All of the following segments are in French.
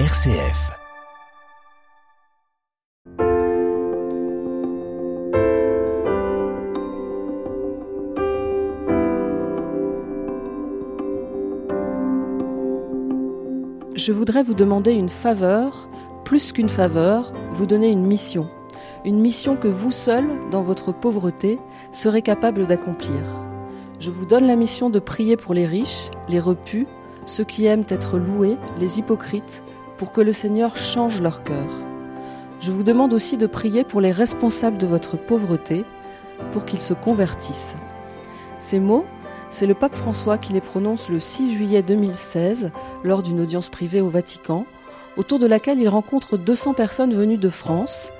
RCF. Je voudrais vous demander une faveur, plus qu'une faveur, vous donner une mission. Une mission que vous seul, dans votre pauvreté, serez capable d'accomplir. Je vous donne la mission de prier pour les riches, les repus, ceux qui aiment être loués, les hypocrites, pour que le Seigneur change leur cœur. Je vous demande aussi de prier pour les responsables de votre pauvreté, pour qu'ils se convertissent. Ces mots, c'est le pape François qui les prononce le 6 juillet 2016 lors d'une audience privée au Vatican, autour de laquelle il rencontre 200 personnes venues de France,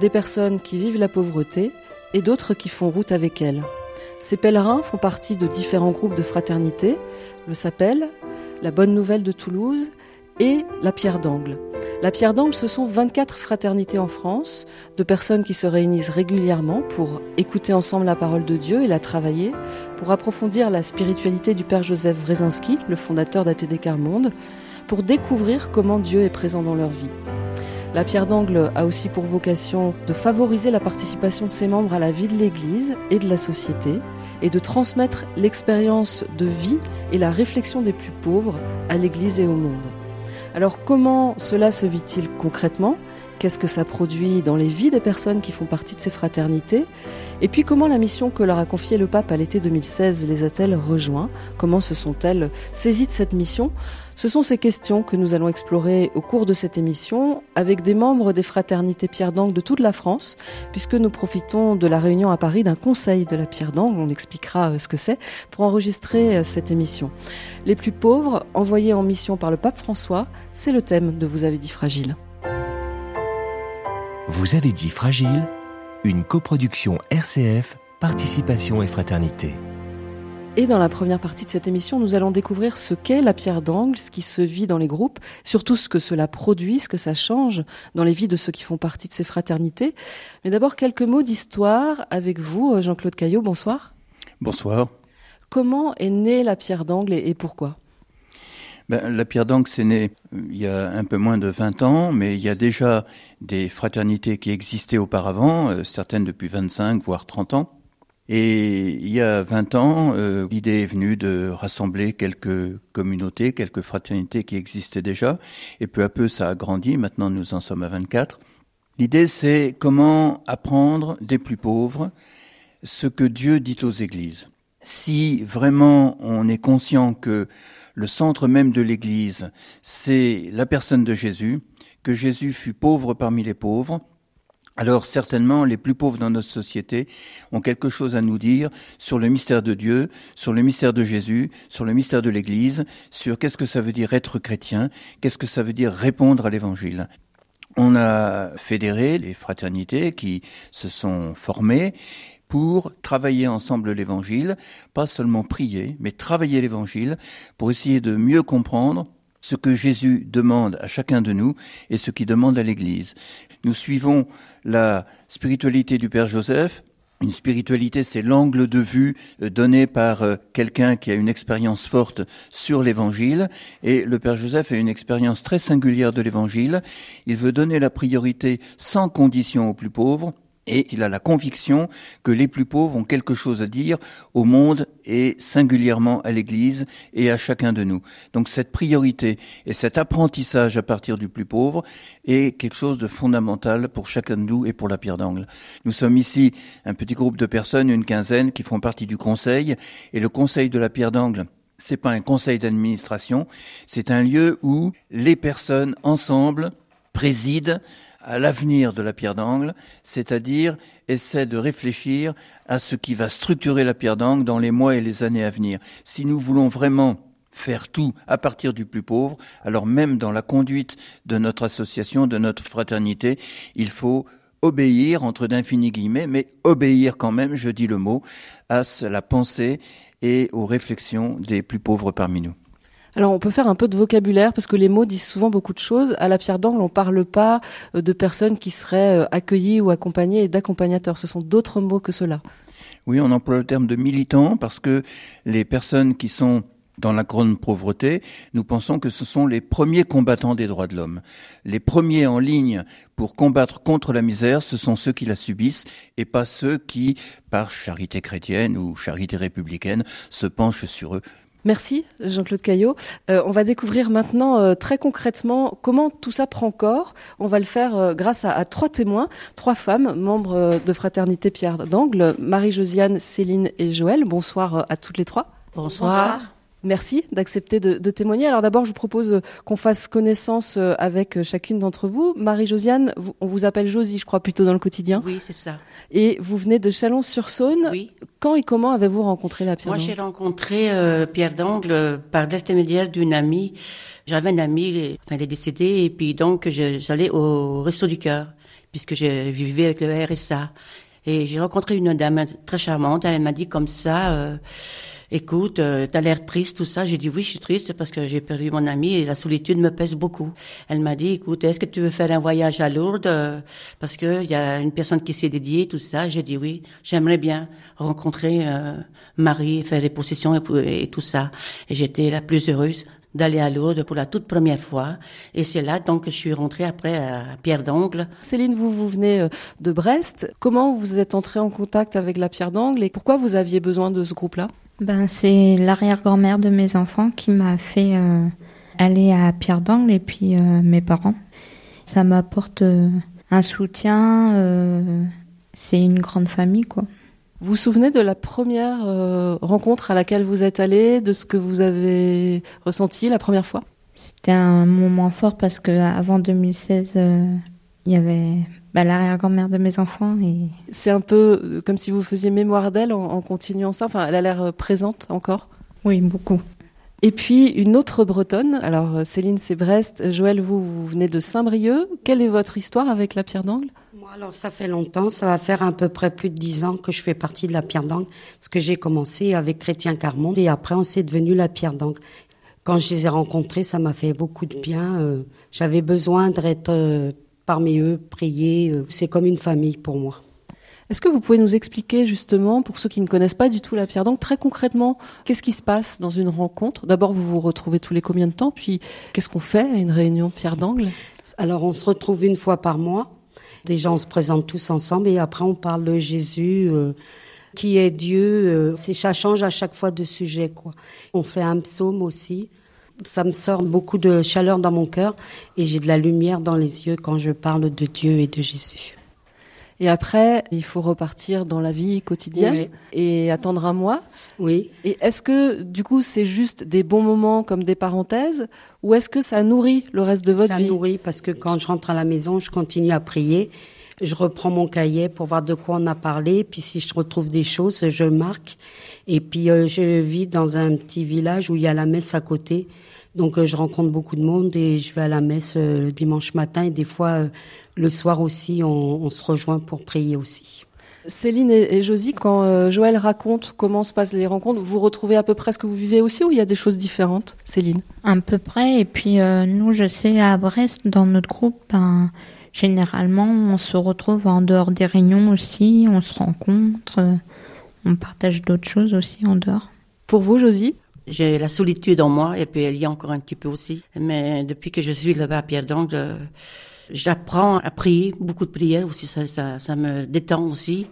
des personnes qui vivent la pauvreté et d'autres qui font route avec elle. Ces pèlerins font partie de différents groupes de fraternité, le Sapel, la Bonne Nouvelle de Toulouse et la Pierre d'Angle. La Pierre d'Angle, ce sont 24 fraternités en France, de personnes qui se réunissent régulièrement pour écouter ensemble la parole de Dieu et la travailler, pour approfondir la spiritualité du Père Joseph Wrezinski, le fondateur d'ATD Carmonde, pour découvrir comment Dieu est présent dans leur vie. La pierre d'angle a aussi pour vocation de favoriser la participation de ses membres à la vie de l'Église et de la société et de transmettre l'expérience de vie et la réflexion des plus pauvres à l'Église et au monde. Alors comment cela se vit-il concrètement? Qu'est-ce que ça produit dans les vies des personnes qui font partie de ces fraternités? Et puis comment la mission que leur a confiée le pape à l'été 2016 les a-t-elle rejoints? Comment se sont-elles saisies de cette mission? Ce sont ces questions que nous allons explorer au cours de cette émission avec des membres des fraternités Pierre d'Angle de toute la France, puisque nous profitons de la réunion à Paris d'un conseil de la Pierre d'Angle, on expliquera euh, ce que c'est, pour enregistrer euh, cette émission. Les plus pauvres, envoyés en mission par le pape François, c'est le thème de Vous avez dit fragile. Vous avez dit Fragile, une coproduction RCF, Participation et Fraternité. Et dans la première partie de cette émission, nous allons découvrir ce qu'est la pierre d'angle, ce qui se vit dans les groupes, surtout ce que cela produit, ce que ça change dans les vies de ceux qui font partie de ces fraternités. Mais d'abord, quelques mots d'histoire avec vous, Jean-Claude Caillot. Bonsoir. Bonsoir. Comment est née la pierre d'angle et pourquoi? Ben, la pierre d'angle, c'est né euh, il y a un peu moins de 20 ans, mais il y a déjà des fraternités qui existaient auparavant, euh, certaines depuis 25, voire 30 ans. Et il y a 20 ans, euh, l'idée est venue de rassembler quelques communautés, quelques fraternités qui existaient déjà, et peu à peu ça a grandi, maintenant nous en sommes à 24. L'idée c'est comment apprendre des plus pauvres ce que Dieu dit aux églises. Si vraiment on est conscient que le centre même de l'Église, c'est la personne de Jésus, que Jésus fut pauvre parmi les pauvres, alors certainement les plus pauvres dans notre société ont quelque chose à nous dire sur le mystère de Dieu, sur le mystère de Jésus, sur le mystère de l'Église, sur qu'est-ce que ça veut dire être chrétien, qu'est-ce que ça veut dire répondre à l'Évangile. On a fédéré les fraternités qui se sont formées pour travailler ensemble l'évangile, pas seulement prier, mais travailler l'évangile pour essayer de mieux comprendre ce que Jésus demande à chacun de nous et ce qu'il demande à l'Église. Nous suivons la spiritualité du Père Joseph. Une spiritualité, c'est l'angle de vue euh, donné par euh, quelqu'un qui a une expérience forte sur l'Évangile. Et le Père Joseph a une expérience très singulière de l'Évangile. Il veut donner la priorité sans condition aux plus pauvres et il a la conviction que les plus pauvres ont quelque chose à dire au monde et singulièrement à l'Église et à chacun de nous. Donc cette priorité et cet apprentissage à partir du plus pauvre est quelque chose de fondamental pour chacun de nous et pour la pierre d'angle. Nous sommes ici un petit groupe de personnes, une quinzaine, qui font partie du conseil et le conseil de la pierre d'angle c'est pas un conseil d'administration, c'est un lieu où les personnes ensemble président à l'avenir de la pierre d'angle, c'est-à-dire essaie de réfléchir à ce qui va structurer la pierre d'angle dans les mois et les années à venir. Si nous voulons vraiment faire tout à partir du plus pauvre, alors même dans la conduite de notre association, de notre fraternité, il faut obéir, entre d'infinis guillemets, mais obéir quand même, je dis le mot, à la pensée et aux réflexions des plus pauvres parmi nous. Alors on peut faire un peu de vocabulaire parce que les mots disent souvent beaucoup de choses. À la pierre d'angle, on parle pas euh, de personnes qui seraient euh, accueillies ou accompagnées et d'accompagnateurs. Ce sont d'autres mots que cela. Oui, on emploie le terme de militants parce que les personnes qui sont dans la grande pauvreté, nous pensons que ce sont les premiers combattants des droits de l'homme. Les premiers en ligne pour combattre contre la misère, ce sont ceux qui la subissent et pas ceux qui, par charité chrétienne ou charité républicaine, se penchent sur eux. Merci Jean-Claude Caillot. Euh, on va découvrir maintenant euh, très concrètement comment tout ça prend corps. On va le faire euh, grâce à, à, trois témoins, trois femmes, membres de Fraternité Pierre d'Angle, Marie-Josiane, Céline et Joël. Bonsoir à toutes les trois. Bonsoir. Merci d'accepter de, de, témoigner. Alors d'abord, je vous propose qu'on fasse connaissance avec chacune d'entre vous. Marie-Josiane, on vous appelle Josie, je crois, plutôt dans le quotidien. Oui, c'est ça. Et vous venez de Chalon-sur-Saône. Oui. Quand et comment avez-vous rencontré la Pierre Moi, j'ai rencontré euh, Pierre d'Angle par l'intermédiaire d'une amie. J'avais une amie, enfin, elle est décédée, et puis donc j'allais au Resto du Cœur, puisque je vivais avec le RSA. Et j'ai rencontré une dame très charmante. Elle m'a dit comme ça. Euh, écoute, euh, t'as l'air triste, tout ça. J'ai dit oui, je suis triste parce que j'ai perdu mon ami et la solitude me pèse beaucoup. Elle m'a dit, écoute, est-ce que tu veux faire un voyage à Lourdes? Euh, parce que il y a une personne qui s'est dédiée, tout ça. J'ai dit oui, j'aimerais bien rencontrer euh, Marie, faire des possessions et, et tout ça. Et j'étais la plus heureuse d'aller à Lourdes pour la toute première fois. Et c'est là donc que je suis rentrée après à Pierre d'Angle. Céline, vous, vous venez de Brest. Comment vous êtes entrée en contact avec la Pierre d'Angle et pourquoi vous aviez besoin de ce groupe-là? Ben, C'est l'arrière-grand-mère de mes enfants qui m'a fait euh, aller à Pierre d'Angle et puis euh, mes parents. Ça m'apporte euh, un soutien. Euh, c'est une grande famille, quoi. Vous vous souvenez de la première euh, rencontre à laquelle vous êtes allé, de ce que vous avez ressenti la première fois? C'était un moment fort parce que avant 2016, il y avait bah, l'arrière-grand-mère de mes enfants. Et... C'est un peu comme si vous faisiez mémoire d'elle en, en, continuant ça. Enfin, elle a l'air présente encore. Oui, beaucoup. Et puis une autre bretonne. Alors Céline, c'est Brest. Joël, vous, vous venez de Saint-Brieuc. Quelle est votre histoire avec la Pierre d'Angle? Moi, alors ça fait longtemps. Ça va faire à peu près plus de dix ans que je fais partie de la Pierre d'Angle, parce que j'ai commencé avec Chrétien Carmonde et après on s'est devenu la Pierre d'Angle. Quand je les ai rencontrés, ça m'a fait beaucoup de bien. Euh, J'avais besoin d'être euh, parmi eux, prier. Euh, c'est comme une famille pour moi. Est-ce que vous pouvez nous expliquer justement, pour ceux qui ne connaissent pas du tout la Pierre d'Angle, très concrètement, qu'est-ce qui se passe dans une rencontre? D'abord, vous vous retrouvez tous les combien de temps? Puis, qu'est-ce qu'on fait à une réunion Pierre d'Angle? Alors, on se retrouve une fois par mois. Déjà, on se présente tous ensemble et après, on parle de Jésus, euh, qui est Dieu. Euh, ça change à chaque fois de sujet, quoi. On fait un psaume aussi. Ça me sort beaucoup de chaleur dans mon cœur et j'ai de la lumière dans les yeux quand je parle de Dieu et de Jésus. Et après, il faut repartir dans la vie quotidienne Oui. et attendre un mois. Oui. Et est-ce que, du coup, c'est juste des bons moments comme des parenthèses ou est-ce que ça nourrit le reste de votre ça vie nourrit parce que quand je rentre à la maison, je continue à prier. Je reprends mon cahier pour voir de quoi on a parlé. Puis si je retrouve des choses, je marque. Et puis euh, je vis dans un petit village où il y a la messe à côté. Donc euh, je rencontre beaucoup de monde et je vais à la messe euh, le dimanche matin et des fois euh, le soir aussi on, on, se rejoint pour prier aussi. Céline et, Josie, quand euh, Joël raconte comment se passent les rencontres, vous retrouvez à peu près ce que vous vivez aussi ou il y a des choses différentes, Céline? À peu près. Et puis euh, nous, je sais, à Brest, dans notre groupe, ben, généralement, on se retrouve en dehors des réunions aussi, on se rencontre, euh, on partage d'autres choses aussi en dehors. Pour vous, Josie? J'ai la solitude en moi et puis elle y a encore un petit peu aussi. Mais depuis que je suis là-bas à Pierre d'Angle, j'apprends à prier, beaucoup de prières aussi, ça, ça, ça me détend aussi.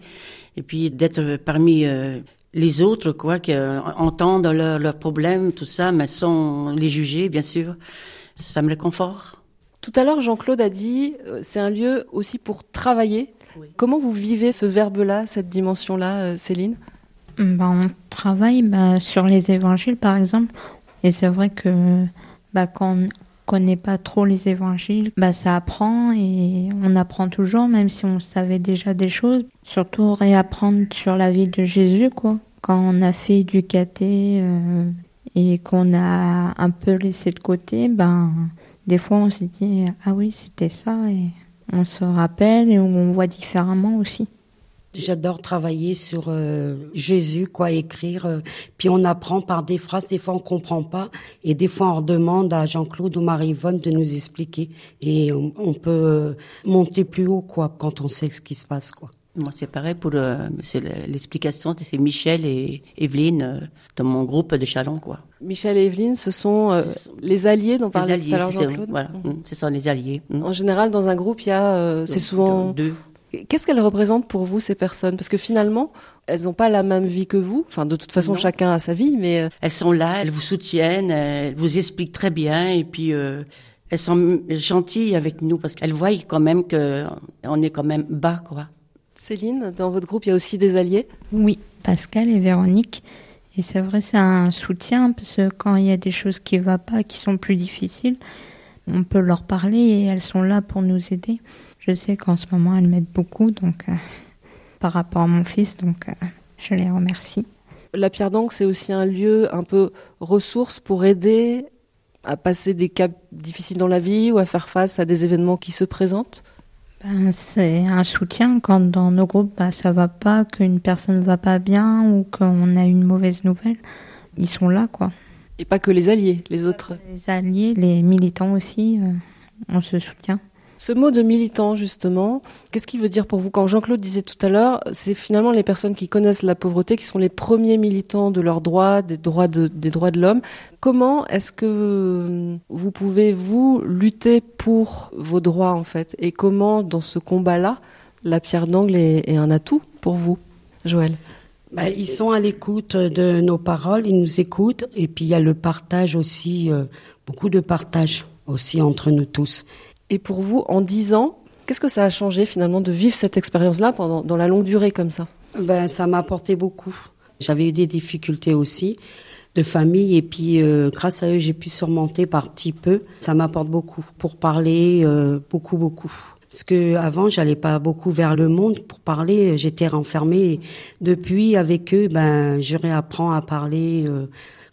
Et puis d'être parmi euh, les autres, quoi, qui euh, entendent leurs leur problèmes, tout ça, mais sans les juger, bien sûr, ça me réconforte. Tout à l'heure, Jean-Claude a dit, euh, c'est un lieu aussi pour travailler. Oui. Comment vous vivez ce verbe-là, cette dimension-là, euh, Céline? Ben, On travaille ben, sur les évangiles, par exemple. Et c'est vrai que ben, quand on connaît pas trop les évangiles, bah ça apprend et on apprend toujours, même si on savait déjà des choses. Surtout réapprendre sur la vie de Jésus, quoi. Quand on a fait du caté euh, et qu'on a un peu laissé de côté, ben des fois on se dit ah oui c'était ça et on se rappelle et on voit différemment aussi. J'adore travailler sur euh, Jésus, quoi écrire. Euh, puis on apprend par des phrases. Des fois on comprend pas, et des fois on redemande à Jean-Claude ou Marie-Yvonne de nous expliquer. Et on, on peut euh, monter plus haut, quoi, quand on sait ce qui se passe, quoi. Moi, c'est pareil pour l'explication, c'est Michel et Evelyne euh, dans mon groupe de Chalon, quoi. Michel et Evelyne, ce sont euh, les alliés dont parlait tout à l'heure Jean-Claude. Voilà, Mhm. mm, c'est ça, les alliés. En général, dans un groupe, il y a, euh, c'est souvent. deux. Qu'est-ce qu'elles représentent pour vous ces personnes? Parce que finalement, elles n'ont pas la même vie que vous. Enfin, de toute façon, Non. chacun a sa vie, mais euh, Elles sont là, elles vous soutiennent, elles vous expliquent très bien et puis euh, elles sont gentilles avec nous parce qu'elles voient quand même que on est quand même bas, quoi. Céline, dans votre groupe, il y a aussi des alliés? Oui, Pascal et Véronique. Et c'est vrai, c'est un soutien parce que quand il y a des choses qui ne vont pas, qui sont plus difficiles, on peut leur parler et elles sont là pour nous aider. Je sais qu'en ce moment, elles m'aident beaucoup, donc euh, par rapport à mon fils, donc euh, je les remercie. La Pierre d'Ancre, c'est aussi un lieu un peu ressource pour aider à passer des caps difficiles dans la vie ou à faire face à des événements qui se présentent? Ben, c'est un soutien quand dans nos groupes bah, ça va pas, qu'une personne va pas bien ou qu'on a une mauvaise nouvelle. Ils sont là, quoi. Et pas que les alliés, les autres. Les alliés, les militants aussi, euh, on se soutient. Ce mot de militant, justement, qu'est-ce qu'il veut dire pour vous? Quand Jean-Claude disait tout à l'heure, c'est finalement les personnes qui connaissent la pauvreté qui sont les premiers militants de leurs droits, des droits de, des droits de l'homme. Comment est-ce que vous pouvez, vous, lutter pour vos droits, en fait? Et comment, dans ce combat-là, la pierre d'angle est, un atout pour vous, Joël? Ben, ils sont à l'écoute de nos paroles, ils nous écoutent, et puis il y a le partage aussi, euh, beaucoup de partage aussi entre nous tous. Et pour vous, en dix ans, qu'est-ce que ça a changé finalement de vivre cette expérience-là pendant dans la longue durée comme ça? Ben, ça m'a apporté beaucoup. J'avais eu des difficultés aussi de famille, et puis euh, grâce à eux, j'ai pu surmonter par petit peu. Ça m'apporte beaucoup pour parler, euh, beaucoup, beaucoup. Parce que avant, j'allais pas beaucoup vers le monde pour parler. J'étais renfermée. Depuis, avec eux, ben, je réapprends à parler. euh,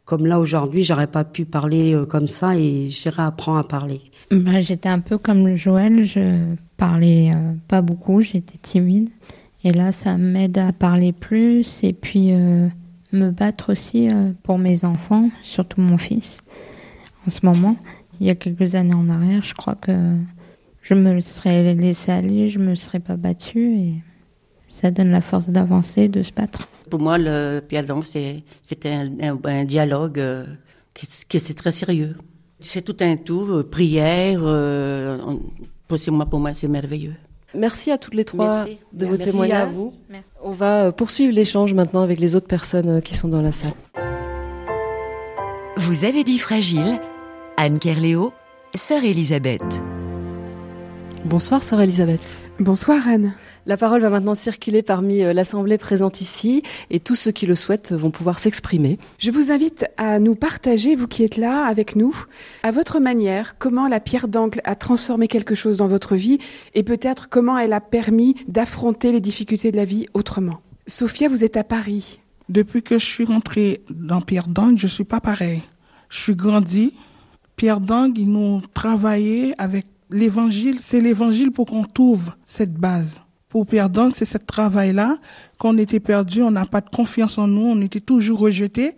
comme là aujourd'hui, j'aurais pas pu parler comme ça, et je réapprends à parler. Bah, j'étais un peu comme Joël, je parlais euh, pas beaucoup, j'étais timide. Et là, ça m'aide à parler plus et puis euh, me battre aussi euh, pour mes enfants, surtout mon fils. En ce moment, il y a quelques années en arrière, je crois que je me serais laissé aller, je me serais pas battue et ça donne la force d'avancer, de se battre. Pour moi, le d'Ancre, c'est un, un- dialogue qui, qui très sérieux. C'est tout un tout, euh, prière. Euh, pour, c'est- moi, pour moi, c'est merveilleux. Merci à toutes les trois Merci. de vos Merci témoignages. à vous. On va euh, poursuivre l'échange maintenant avec les autres personnes qui sont dans la salle. Vous avez dit fragile Anne Kerléo, sœur Elisabeth. Bonsoir, sœur Elisabeth. Bonsoir Anne. La parole va maintenant circuler parmi euh, l'assemblée présente ici et tous ceux qui le souhaitent vont pouvoir s'exprimer. Je vous invite à nous partager, vous qui êtes là avec nous, à votre manière, comment la pierre d'angle a transformé quelque chose dans votre vie et peut-être comment elle a permis d'affronter les difficultés de la vie autrement. Sophia, vous êtes à Paris. Depuis que je suis rentrée dans Pierre d'Angle, je suis pas pareil. Je suis grandi. Pierre d'Angle, ils nous travaillé avec l'évangile. C'est l'évangile pour qu'on trouve cette base. Pour Pierre d'Angle, c'est ce travail-là. Quand on était perdu, on n'a pas de confiance en nous, on était toujours rejeté.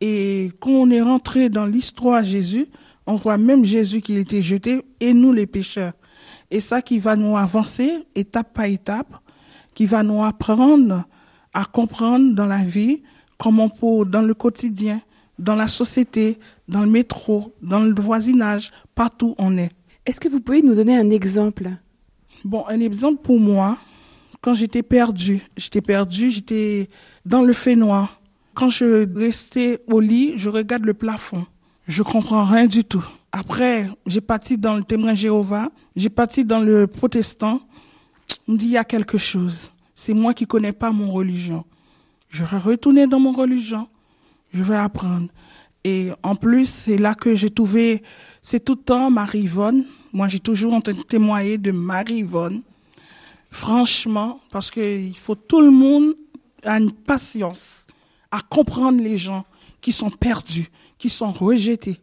Et quand on est rentré dans l'histoire Jésus, on voit même Jésus qui était jeté et nous les pécheurs. Et ça qui va nous avancer étape par étape, qui va nous apprendre à comprendre dans la vie comment pour dans le quotidien, dans la société, dans le métro, dans le voisinage, partout on est. Est-ce que vous pouvez nous donner un exemple? Bon, un exemple pour moi, quand j'étais perdu, j'étais perdu, j'étais dans le fait noir. Quand je restais au lit, je regarde le plafond. Je comprends rien du tout. Après, j'ai parti dans le témoin Jéhovah, j'ai parti dans le protestant. On me dit, il y a quelque chose. C'est moi qui connais pas mon religion. Je vais retourner dans mon religion. Je vais apprendre. Et en plus, c'est là que j'ai trouvé, c'est tout le temps Marie-Yvonne. Moi, j'ai toujours entendu témoigner de Marie-Yvonne. Franchement, parce que il faut tout le monde a une patience à comprendre les gens qui sont perdus, qui sont rejetés.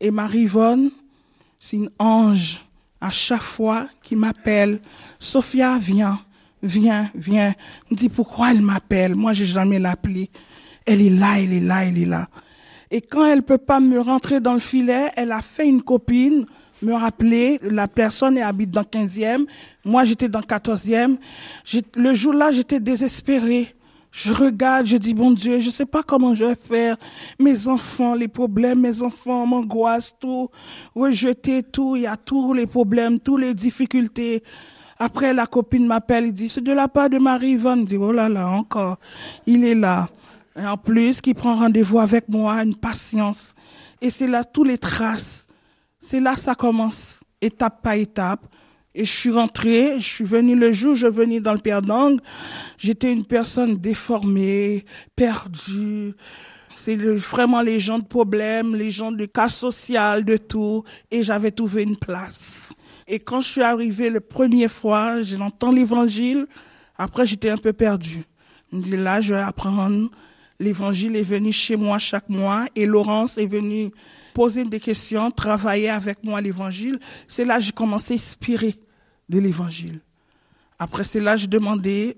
Et Marie-Yvonne, c'est une ange à chaque fois qui m'appelle. Sophia, viens, viens, viens. Me dit pourquoi elle m'appelle? Moi, j'ai jamais l'appelée. Elle est là, elle est là, elle est là. Et quand elle peut pas me rentrer dans le filet, elle a fait une copine me rappeler, la personne habite dans 15e, moi j'étais dans 14e. Le jour-là, j'étais désespérée. Je regarde, je dis, bon Dieu, je sais pas comment je vais faire. Mes enfants, les problèmes, mes enfants m'angoissent, tout, rejeter tout, il y a tous les problèmes, toutes les difficultés. Après, la copine m'appelle, il dit, c'est de la part de Marie-Yvonne. dit, oh là là, encore, il est là. Et en plus, qui prend rendez-vous avec moi, une patience. Et c'est là tous les traces. C'est là ça commence, étape par étape. Et je suis rentrée, je suis venue le jour où je venais dans le Père d'Angle, j'étais une personne déformée, perdue. C'est vraiment les gens de problèmes, les gens de cas social, de tout. Et j'avais trouvé une place. Et quand je suis arrivée la première fois, j'entends l'évangile. Après, j'étais un peu perdue. Je me dis là, je vais apprendre. L'évangile est venu chez moi chaque mois et Laurence est venue poser des questions, travailler avec moi l'évangile. C'est là que j'ai commencé à inspirer de l'évangile. Après, c'est là que j'ai demandé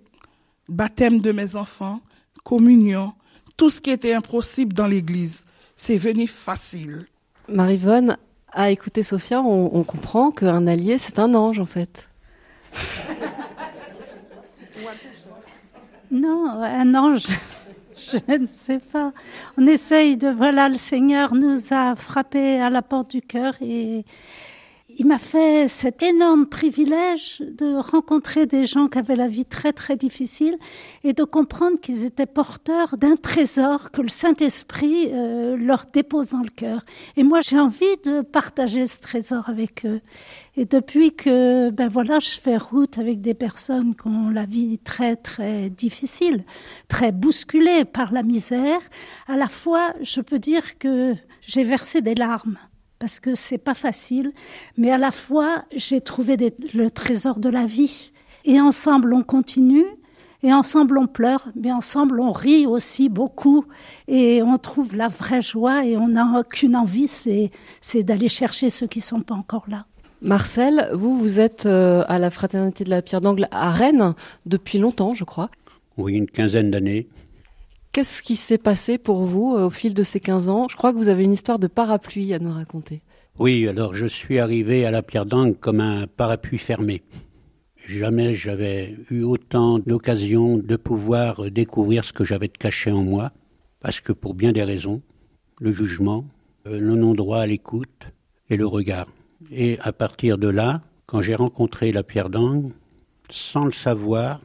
baptême de mes enfants, communion, tout ce qui était impossible dans l'église. C'est venu facile. Marivonne, à écouter Sophia, on, on comprend qu'un allié, c'est un ange en fait. non, un ange. je ne sais pas. On essaye de, voilà, le Seigneur nous a frappé à la porte du cœur et il m'a fait cet énorme privilège de rencontrer des gens qui avaient la vie très très difficile et de comprendre qu'ils étaient porteurs d'un trésor que le Saint-Esprit euh, leur dépose dans le cœur. Et moi j'ai envie de partager ce trésor avec eux. Et depuis que ben voilà, je fais route avec des personnes qui ont la vie très très difficile, très bousculée par la misère, à la fois je peux dire que j'ai versé des larmes parce que c'est pas facile, mais à la fois j'ai trouvé le trésor de la vie. Et ensemble on continue, et ensemble on pleure, mais ensemble on rit aussi beaucoup, et on trouve la vraie joie, et on n'a aucune envie, c'est, c'est d'aller chercher ceux qui sont pas encore là. Marcel, vous, vous êtes euh, à la Fraternité de la Pierre d'Angle à Rennes depuis longtemps, je crois. Oui, une quinzaine d'années. Qu'est-ce qui s'est passé pour vous euh, au fil de ces 15 ans? Je crois que vous avez une histoire de parapluie à nous raconter. Oui, alors je suis arrivé à la Pierre d'Angle comme un parapluie fermé. Jamais j'avais eu autant d'occasions de pouvoir découvrir ce que j'avais de caché en moi, parce que pour bien des raisons, le jugement, euh, le non-droit à l'écoute et le regard. Et à partir de là, quand j'ai rencontré la Pierre d'Angle, sans le savoir,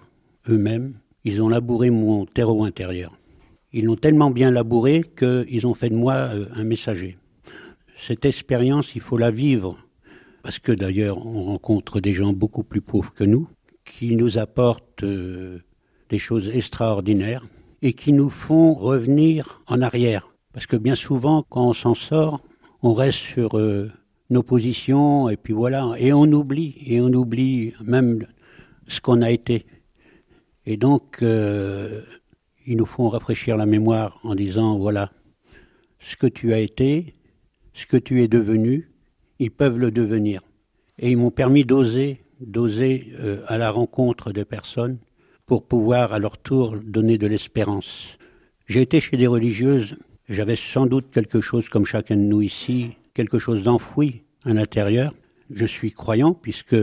eux-mêmes, ils ont labouré mon terreau intérieur. Ils l'ont tellement bien labouré qu'ils ont fait de moi euh, un messager. Cette expérience, il faut la vivre, parce que d'ailleurs, on rencontre des gens beaucoup plus pauvres que nous, qui nous apportent euh, des choses extraordinaires et qui nous font revenir en arrière. Parce que bien souvent, quand on s'en sort, on reste sur euh, nos positions et puis voilà, et on oublie, et on oublie même ce qu'on a été. Et donc, ils nous font rafraîchir la mémoire en disant voilà, ce que tu as été, ce que tu es devenu, ils peuvent le devenir. Et ils m'ont permis d'oser, d'oser euh, à la rencontre des personnes pour pouvoir à leur tour donner de l'espérance. J'ai été chez des religieuses, j'avais sans doute quelque chose comme chacun de nous ici, quelque chose d'enfoui à l'intérieur. Je suis croyant puisque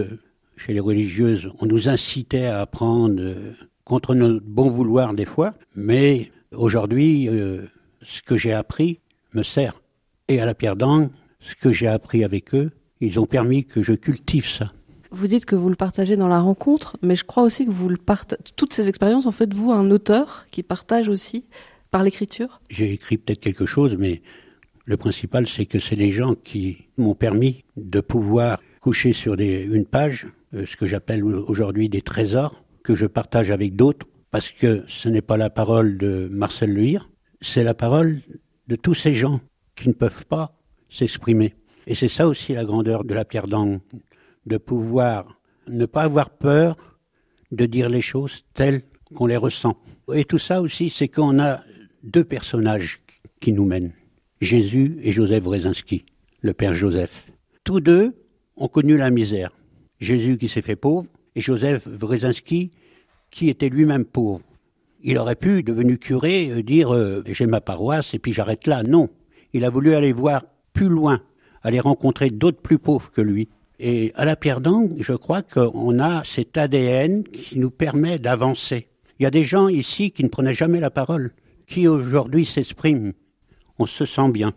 chez les religieuses, on nous incitait à apprendre euh, contre notre bon vouloir des fois, mais aujourd'hui, euh, ce que j'ai appris me sert. Et à la Pierre d'Angle, ce que j'ai appris avec eux, ils ont permis que je cultive ça. Vous dites que vous le partagez dans la rencontre, mais je crois aussi que vous le partagez. Toutes ces expériences, en fait, vous, un auteur qui partage aussi par l'écriture J'ai écrit peut-être quelque chose, mais le principal, c'est que c'est les gens qui m'ont permis de pouvoir coucher sur des, une page, euh, ce que j'appelle aujourd'hui des trésors, que je partage avec d'autres, parce que ce n'est pas la parole de Marcel Lehir, c'est la parole de tous ces gens qui ne peuvent pas s'exprimer. Et c'est ça aussi la grandeur de la pierre d'angle, de pouvoir ne pas avoir peur de dire les choses telles qu'on les ressent. Et tout ça aussi, c'est qu'on a deux personnages qui nous mènent, Jésus et Joseph Wrezinski, le père Joseph. Tous deux ont connu la misère. Jésus qui s'est fait pauvre, et Joseph Wrezinski, qui était lui-même pauvre. Il aurait pu, devenu curé, euh, dire euh, j'ai ma paroisse et puis j'arrête là. Non. il a voulu aller voir plus loin, aller rencontrer d'autres plus pauvres que lui. Et à la pierre d'angle, je crois qu'on a cet ADN qui nous permet d'avancer. Il y a des gens ici qui ne prenaient jamais la parole, qui aujourd'hui s'expriment. On se sent bien.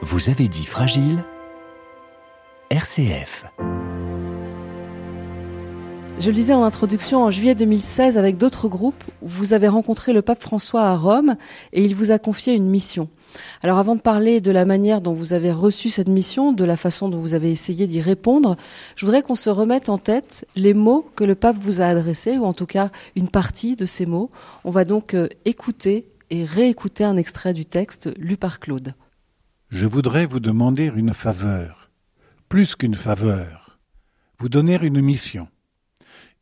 Vous avez dit fragile? RCF. Je le disais en introduction, en juillet 2016, avec d'autres groupes, vous avez rencontré le pape François à Rome et il vous a confié une mission. Alors avant de parler de la manière dont vous avez reçu cette mission, de la façon dont vous avez essayé d'y répondre, je voudrais qu'on se remette en tête les mots que le pape vous a adressés, ou en tout cas une partie de ces mots. On va donc euh, écouter et réécouter un extrait du texte lu par Claude. Je voudrais vous demander une faveur, plus qu'une faveur, vous donner une mission.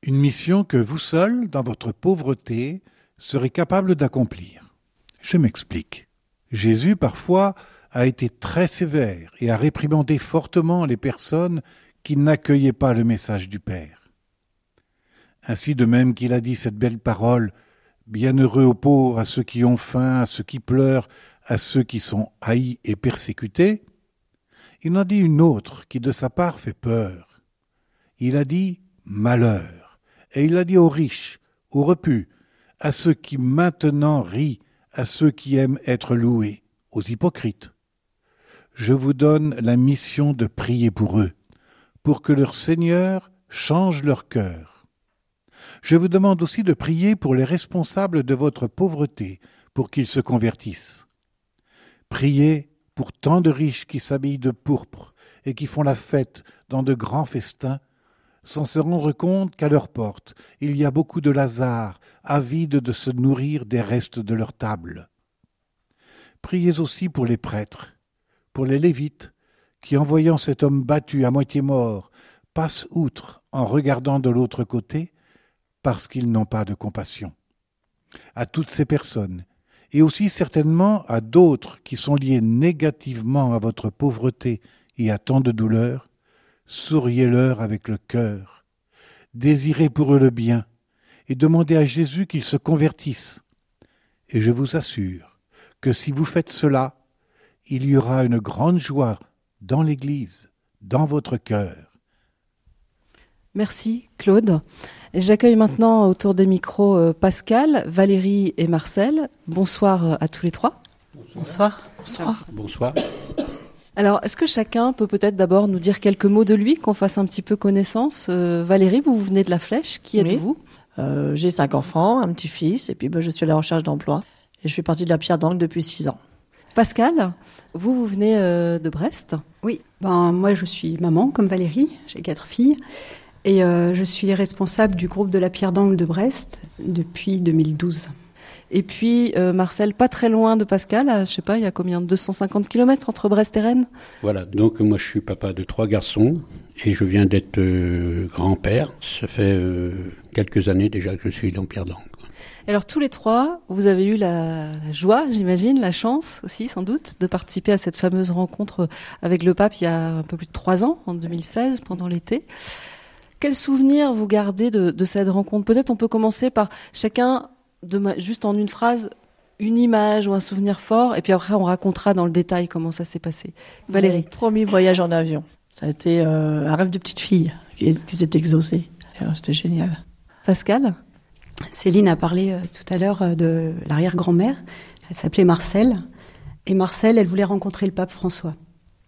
Une mission que vous seul, dans votre pauvreté, serez capable d'accomplir. Je m'explique. Jésus, parfois, a été très sévère et a réprimandé fortement les personnes qui n'accueillaient pas le message du Père. Ainsi de même qu'il a dit cette belle parole Bienheureux aux pauvres, à ceux qui ont faim, à ceux qui pleurent, à ceux qui sont haïs et persécutés, il en dit une autre qui de sa part fait peur. Il a dit malheur, et il a dit aux riches, aux repus, à ceux qui maintenant rient, à ceux qui aiment être loués, aux hypocrites. Je vous donne la mission de prier pour eux, pour que leur Seigneur change leur cœur. Je vous demande aussi de prier pour les responsables de votre pauvreté, pour qu'ils se convertissent. Priez pour tant de riches qui s'habillent de pourpre et qui font la fête dans de grands festins, sans se rendre compte qu'à leur porte il y a beaucoup de Lazare, avides de se nourrir des restes de leur table. Priez aussi pour les prêtres, pour les Lévites, qui, en voyant cet homme battu à moitié mort, passent outre en regardant de l'autre côté, parce qu'ils n'ont pas de compassion. À toutes ces personnes, et aussi certainement à d'autres qui sont liés négativement à votre pauvreté et à tant de douleurs, souriez-leur avec le cœur, désirez pour eux le bien, et demandez à Jésus qu'ils se convertissent. Et je vous assure que si vous faites cela, il y aura une grande joie dans l'Église, dans votre cœur. Merci Claude. J'accueille maintenant autour des micros euh, Pascal, Valérie et Marcel. Bonsoir euh, à tous les trois. Bonsoir. Bonsoir. Bonsoir. Alors, est-ce que chacun peut peut-être d'abord nous dire quelques mots de lui, qu'on fasse un petit peu connaissance? Euh, Valérie, vous, venez de la Flèche. Qui êtes-vous? Euh, J'ai cinq enfants, un petit-fils, et puis ben, je suis à la recherche d'emploi. Et je fais partie de la Pierre d'Angle depuis six ans. Pascal, vous, vous venez euh, de Brest? Oui, ben, moi je suis maman, comme Valérie, j'ai quatre filles. Et euh, je suis responsable du groupe de la Pierre d'Angle de Brest depuis 2012. Et puis euh, Marcel, pas très loin de Pascal, à, je sais pas, il y a combien 250 km entre Brest et Rennes Voilà, donc moi je suis papa de trois garçons et je viens d'être euh, grand-père. Ça fait euh, quelques années déjà que je suis dans Pierre d'Angle. Alors tous les trois, vous avez eu la, la joie, j'imagine, la chance aussi sans doute, de participer à cette fameuse rencontre avec le pape il y a un peu plus de trois ans, en 2016, pendant l'été. Quels souvenirs vous gardez de, de cette rencontre? Peut-être on peut commencer par chacun, de ma, juste en une phrase, une image ou un souvenir fort, et puis après on racontera dans le détail comment ça s'est passé. Valérie. Mon premier voyage en avion. Ça a été euh, un rêve de petite fille qui, qui s'est exaucé. C'était génial. Pascal Céline a parlé euh, tout à l'heure euh, de l'arrière-grand-mère. Elle s'appelait Marcel. Et Marcel, elle voulait rencontrer le pape François.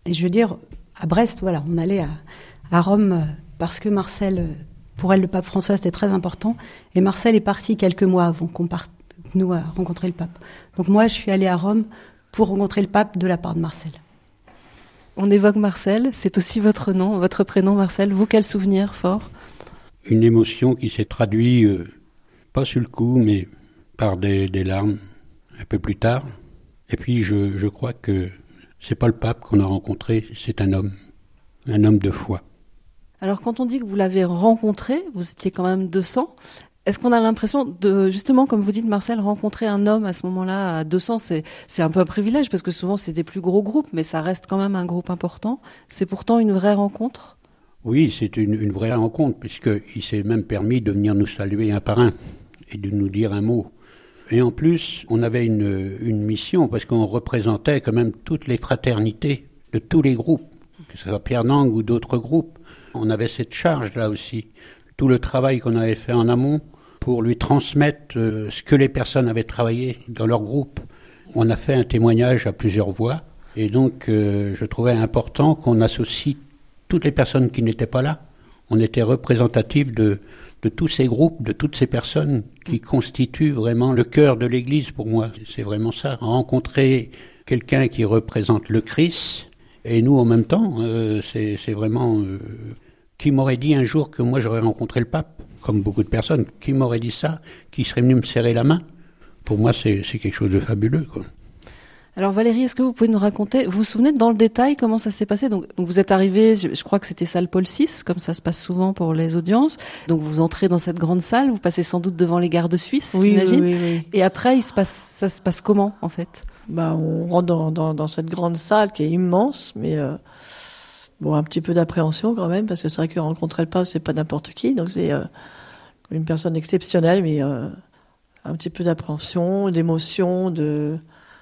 Et je veux dire, à Brest, voilà, on allait à, à Rome euh, parce que Marcel, euh, pour elle, le pape François, c'était très important. Et Marcel est parti quelques mois avant qu'on parte, nous, à rencontrer le pape. Donc moi, je suis allée à Rome pour rencontrer le pape de la part de Marcel. On évoque Marcel, c'est aussi votre nom, votre prénom Marcel. Vous, quel souvenir fort? Une émotion qui s'est traduite, euh, pas sur le coup, mais par des, des, larmes un peu plus tard. Et puis je, je crois que c'est pas le pape qu'on a rencontré, c'est un homme, un homme de foi. Alors quand on dit que vous l'avez rencontré, vous étiez quand même 200. Est-ce qu'on a l'impression de, justement, comme vous dites, Marcel, rencontrer un homme à ce moment-là à 200, c'est, un peu un privilège parce que souvent c'est des plus gros groupes, mais ça reste quand même un groupe important. C'est pourtant une vraie rencontre? Oui, c'est une, une vraie rencontre puisqu'il s'est même permis de venir nous saluer un par un et de nous dire un mot. Et en plus, on avait une, une mission parce qu'on représentait quand même toutes les fraternités de tous les groupes, que ce soit Pierre Nang ou d'autres groupes. On avait cette charge là aussi. Tout le travail qu'on avait fait en amont pour lui transmettre euh, ce que les personnes avaient travaillé dans leur groupe. On a fait un témoignage à plusieurs voix et donc euh, je trouvais important qu'on associe toutes les personnes qui n'étaient pas là. On était représentatif de, de tous ces groupes, de toutes ces personnes qui constituent vraiment le cœur de l'Église pour moi. C'est vraiment ça. Rencontrer quelqu'un qui représente le Christ et nous en même temps, euh, c'est vraiment... Euh, qui m'aurait dit un jour que moi j'aurais rencontré le pape, comme beaucoup de personnes Qui m'aurait dit ça? Qui serait venu me serrer la main? Pour moi, c'est quelque chose de fabuleux. Quoi. Alors Valérie, est-ce que vous pouvez nous raconter, vous vous souvenez dans le détail comment ça s'est passé? Donc, vous êtes arrivé, je, crois que c'était salle Paul VI, comme ça se passe souvent pour les audiences. Donc vous entrez dans cette grande salle, vous passez sans doute devant les gardes suisses, oui, j'imagine. Oui, oui, Et après, il se passe, ça se passe comment en fait? Bah, on rentre dans, cette grande salle qui est immense, mais euh, bon, un petit peu d'appréhension quand même, parce que c'est vrai que rencontrer le pape, c'est pas n'importe qui, donc c'est euh, une personne exceptionnelle, mais euh, un petit peu d'appréhension, d'émotion,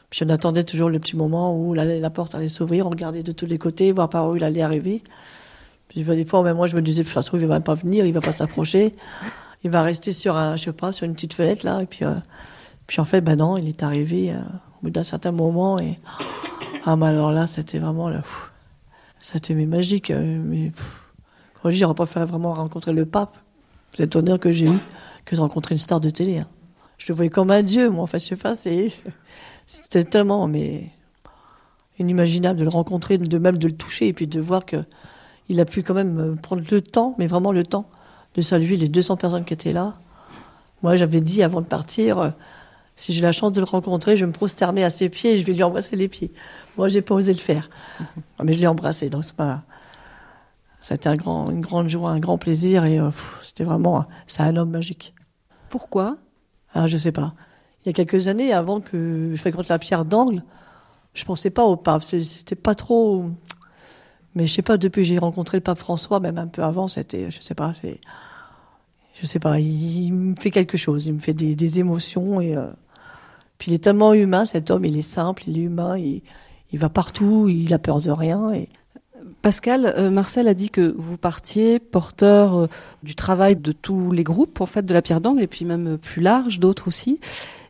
puis on attendait toujours le petit moment où la, porte allait s'ouvrir, on regardait de tous les côtés, voir par où il allait arriver. Puis des fois, même moi, je me disais, de toute façon, va pas venir, il va pas s'approcher. Il va rester sur je sais pas, sur une petite fenêtre, là. Et puis, en fait, ben non, il est arrivé au d'un certain moment. Et, ah, mais alors là, c'était vraiment, là, c'était magique. Euh, mais, quand je dis, on faire vraiment rencontrer le pape. C'est honneur que j'ai eu que de rencontrer une star de télé. Hein. Je le voyais comme un dieu, moi, en fait, je sais pas, c'est, c'était tellement, mais inimaginable de le rencontrer, de même de le toucher et puis de voir que il a pu quand même euh, prendre le temps, mais vraiment le temps, de saluer les 200 personnes qui étaient là. Moi, j'avais dit avant de partir, euh, si j'ai la chance de le rencontrer, je vais me prosterner à ses pieds et je vais lui embrasser les pieds. Moi, j'ai pas osé le faire, mais je l'ai embrassé, donc c'est pas. C'était un grand, une grande joie, un grand plaisir et euh, c'était vraiment, c'est un homme magique. Pourquoi? Ah, je sais pas il y a quelques années, avant que je fréquente la pierre d'angle, je pensais pas au pape. C'était pas trop. Mais je sais pas, depuis que j'ai rencontré le pape François, même un peu avant, c'était, je sais pas, c'est, je sais pas, il, me fait quelque chose, il me fait des, des émotions et, euh, puis il est tellement humain, cet homme, il est simple, il est humain, il, il va partout, il a peur de rien et, Pascal, euh, Marcel a dit que vous partiez porteur euh, du travail de tous les groupes, en fait, de la pierre d'angle, et puis même plus large, d'autres aussi.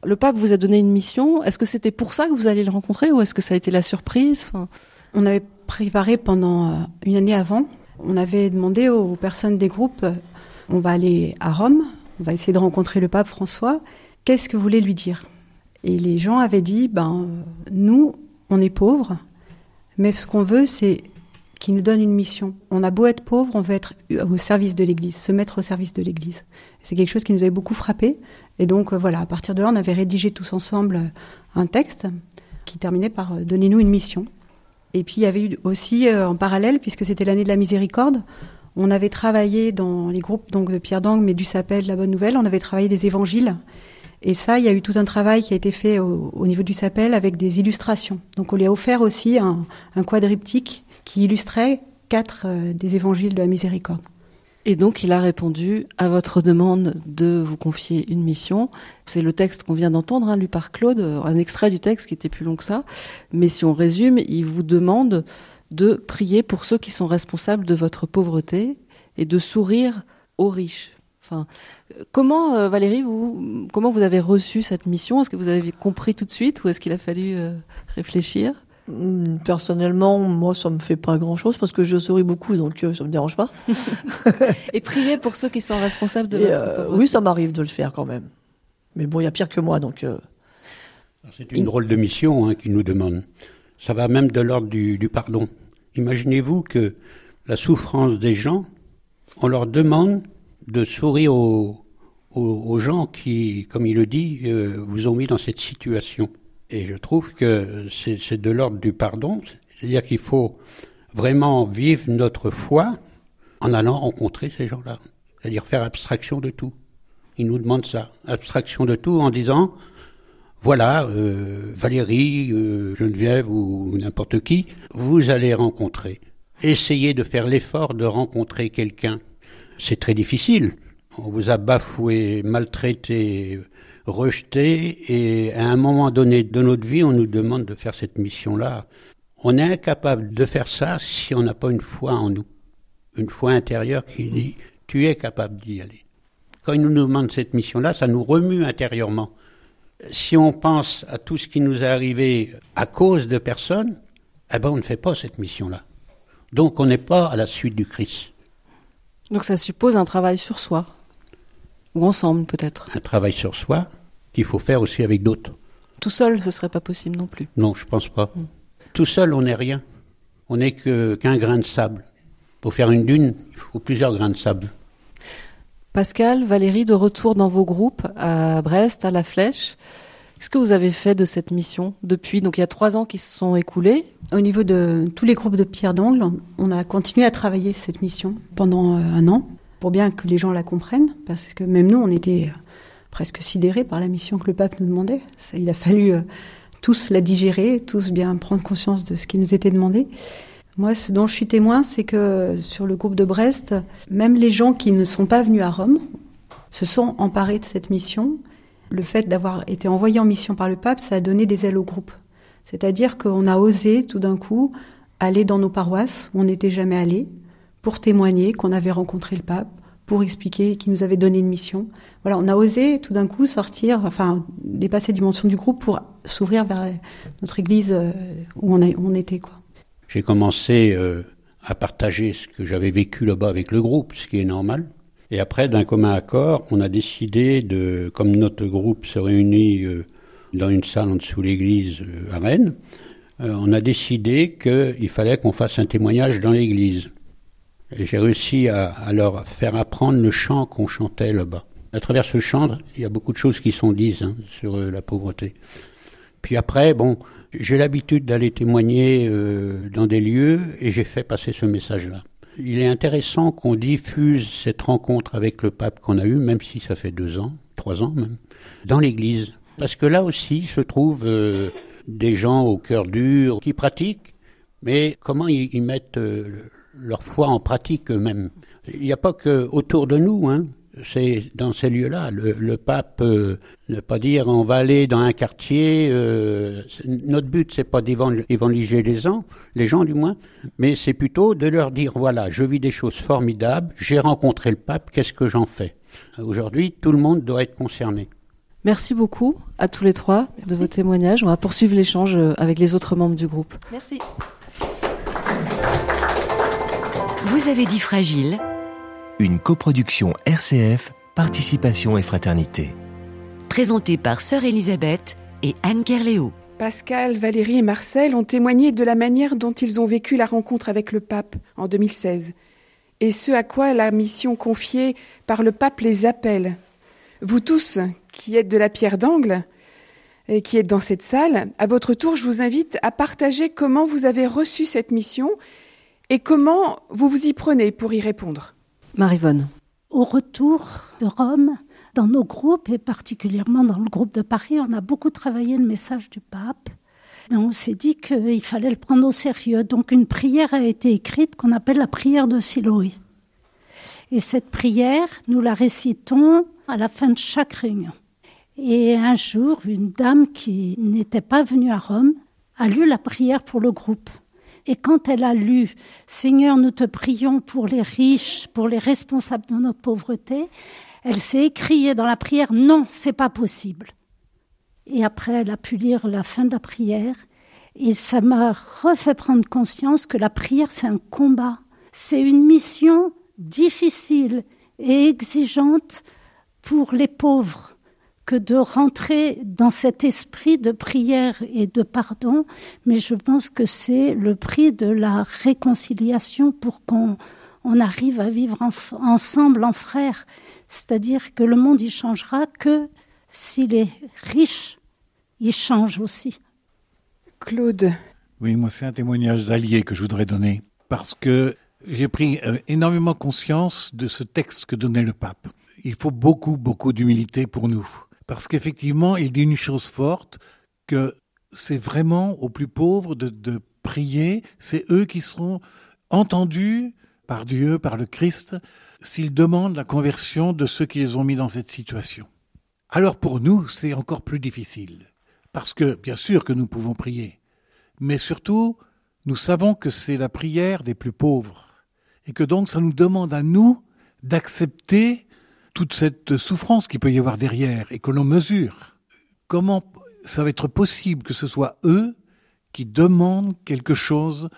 Le pape vous a donné une mission. Est-ce que c'était pour ça que vous alliez le rencontrer, ou est-ce que ça a été la surprise? On avait préparé pendant euh, une année avant. On avait demandé aux personnes des groupes, on va aller à Rome, on va essayer de rencontrer le pape François. Qu'est-ce que vous voulez lui dire? Et les gens avaient dit, ben, nous, on est pauvres, mais ce qu'on veut, c'est qui nous donne une mission. On a beau être pauvre, on veut être au service de l'Église, se mettre au service de l'Église. C'est quelque chose qui nous avait beaucoup frappé. Et donc euh, voilà, à partir de là, on avait rédigé tous ensemble euh, un texte qui terminait par euh, donner nous une mission. Et puis il y avait eu aussi en parallèle, puisque c'était l'année de la miséricorde, on avait travaillé dans les groupes donc de Pierre d'Angle, mais du Sapel, la Bonne Nouvelle, on avait travaillé des évangiles. Et ça, il y a eu tout un travail qui a été fait au, niveau du Sapel avec des illustrations. Donc on lui a offert aussi un, un quadriptyque qui illustrait quatre euh, des évangiles de la miséricorde. Et donc il a répondu à votre demande de vous confier une mission. C'est le texte qu'on vient d'entendre, hein, lu par Claude, un extrait du texte qui était plus long que ça. Mais si on résume, il vous demande de prier pour ceux qui sont responsables de votre pauvreté et de sourire aux riches. Enfin, comment euh, Valérie, vous, comment vous avez reçu cette mission? Est-ce que vous avez compris tout de suite ou est-ce qu'il a fallu euh, réfléchir? Hmm, personnellement, moi, ça me fait pas grand-chose parce que je souris beaucoup, donc euh, ça me dérange pas. et prier pour ceux qui sont responsables de votre euh, Oui, ça m'arrive de le faire quand même. Mais bon, il y a pire que moi, donc. Euh... C'est une drôle de mission hein, qui nous demande. Ça va même de l'ordre du, du, pardon. Imaginez-vous que la souffrance des gens, on leur demande de sourire aux, gens qui, comme il le dit, euh, vous ont mis dans cette situation. Et je trouve que c'est de l'ordre du pardon, c'est-à-dire qu'il faut vraiment vivre notre foi en allant rencontrer ces gens-là, c'est-à-dire faire abstraction de tout. Il nous demande ça, abstraction de tout en disant, voilà, euh, Valérie, euh, Geneviève ou n'importe qui, vous allez rencontrer. Essayez de faire l'effort de rencontrer quelqu'un. C'est très difficile. On vous a bafoué, maltraité, rejetés et à un moment donné de notre vie, on nous demande de faire cette mission-là. On est incapable de faire ça si on n'a pas une foi en nous, une foi intérieure qui dit tu es capable d'y aller. Quand ils nous demandent cette mission-là, ça nous remue intérieurement. Si on pense à tout ce qui nous est arrivé à cause de personnes, eh ben on ne fait pas cette mission-là. Donc on n'est pas à la suite du Christ. Donc ça suppose un travail sur soi. Ou ensemble peut-être. Un travail sur soi qu'il faut faire aussi avec d'autres. Tout seul, ce serait pas possible non plus. Non, je pense pas. Mm. Tout seul, on n'est rien. On n'est qu'un grain de sable. Pour faire une dune, il faut plusieurs grains de sable. Pascal, Valérie, de retour dans vos groupes à Brest, à La Flèche. Qu'est-ce que vous avez fait de cette mission depuis Donc il y a trois ans qui se sont écoulés. Au niveau de tous les groupes de Pierre d'Angle, on a continué à travailler cette mission pendant euh, un an pour bien que les gens la comprennent, parce que même nous, on était presque sidérés par la mission que le pape nous demandait. il a fallu euh, tous la digérer, tous bien prendre conscience de ce qui nous était demandé. Moi, ce dont je suis témoin, c'est que sur le groupe de Brest, même les gens qui ne sont pas venus à Rome se sont emparés de cette mission. Le fait d'avoir été envoyé en mission par le pape, ça a donné des ailes au groupe. C'est-à-dire qu'on a osé tout d'un coup aller dans nos paroisses où on n'était jamais allé pour témoigner qu'on avait rencontré le pape, pour expliquer qu'il nous avait donné une mission. Voilà, on a osé tout d'un coup sortir, enfin dépasser la dimension du groupe pour s'ouvrir vers notre église euh, où on, était j'ai commencé euh, à partager ce que j'avais vécu là-bas avec le groupe, ce qui est normal. Et après, d'un commun accord, on a décidé de, comme notre groupe se réunit euh, dans une salle en dessous l'église euh, à Rennes, on a décidé qu'il fallait qu'on fasse un témoignage dans l'église. Et j'ai réussi à, leur faire apprendre le chant qu'on chantait là-bas. À travers ce chant, il y a beaucoup de choses qui sont dites hein, sur la pauvreté. Puis après, bon, j'ai l'habitude d'aller témoigner euh, dans des lieux et j'ai fait passer ce message-là. Il est intéressant qu'on diffuse cette rencontre avec le pape qu'on a eue, même si ça fait deux ans, trois ans même, dans l'Église. Parce que là aussi se trouvent euh, des gens au cœur dur qui pratiquent, mais comment ils, mettent euh, leur foi en pratique eux-mêmes. Il n'y a pas que autour de nous, hein c'est dans ces lieux-là. Le, pape euh, ne pas dire on va aller dans un quartier. Euh, notre but c'est pas d'évangéliser les gens, les gens du moins, mais c'est plutôt de leur dire voilà, je vis des choses formidables, j'ai rencontré le pape, qu'est-ce que j'en fais? Aujourd'hui, tout le monde doit être concerné. Merci beaucoup à tous les trois de vos témoignages. On va poursuivre l'échange euh, avec les autres membres du groupe. Merci. Vous avez dit fragile une coproduction RCF, Participation et Fraternité. Présentée par Sœur Elisabeth et Anne Kerléo. Pascal, Valérie et Marcel ont témoigné de la manière dont ils ont vécu la rencontre avec le pape en 2016 et ce à quoi la mission confiée par le pape les appelle. Vous tous qui êtes de la pierre d'angle et qui êtes dans cette salle, à votre tour, je vous invite à partager comment vous avez reçu cette mission et comment vous vous y prenez pour y répondre. Marivonne. Au retour de Rome, dans nos groupes et particulièrement dans le groupe de Paris, on a beaucoup travaillé le message du pape. On s'est dit qu'il fallait le prendre au sérieux. Donc une prière a été écrite qu'on appelle la prière de Siloé. Et cette prière, nous la récitons à la fin de chaque réunion. Et un jour, une dame qui n'était pas venue à Rome a lu la prière pour le groupe. Et quand elle a lu Seigneur, nous te prions pour les riches, pour les responsables de notre pauvreté, elle s'est écriée dans la prière Non, c'est pas possible. Et après, elle a pu lire la fin de la prière et ça m'a refait prendre conscience que la prière, c'est un combat. C'est une mission difficile et exigeante pour les pauvres que de rentrer dans cet esprit de prière et de pardon, mais je pense que c'est le prix de la réconciliation pour qu'on on arrive à vivre ensemble en frères. C'est-à-dire que le monde y changera que s'il est riche, il change aussi. Claude. Oui, moi c'est un témoignage d'allié que je voudrais donner parce que j'ai pris euh, énormément conscience de ce texte que donnait le pape. Il faut beaucoup, beaucoup d'humilité pour nous. Parce qu'effectivement, il dit une chose forte, que c'est vraiment aux plus pauvres de, prier, c'est eux qui seront entendus par Dieu, par le Christ, s'ils demandent la conversion de ceux qui les ont mis dans cette situation. Alors pour nous, c'est encore plus difficile. Parce que, bien sûr que nous pouvons prier, mais surtout, nous savons que c'est la prière des plus pauvres, et que donc ça nous demande à nous d'accepter toute cette souffrance qu'il peut y avoir derrière, et que l'on mesure. Comment ça va être possible que ce soit eux qui demandent quelque chose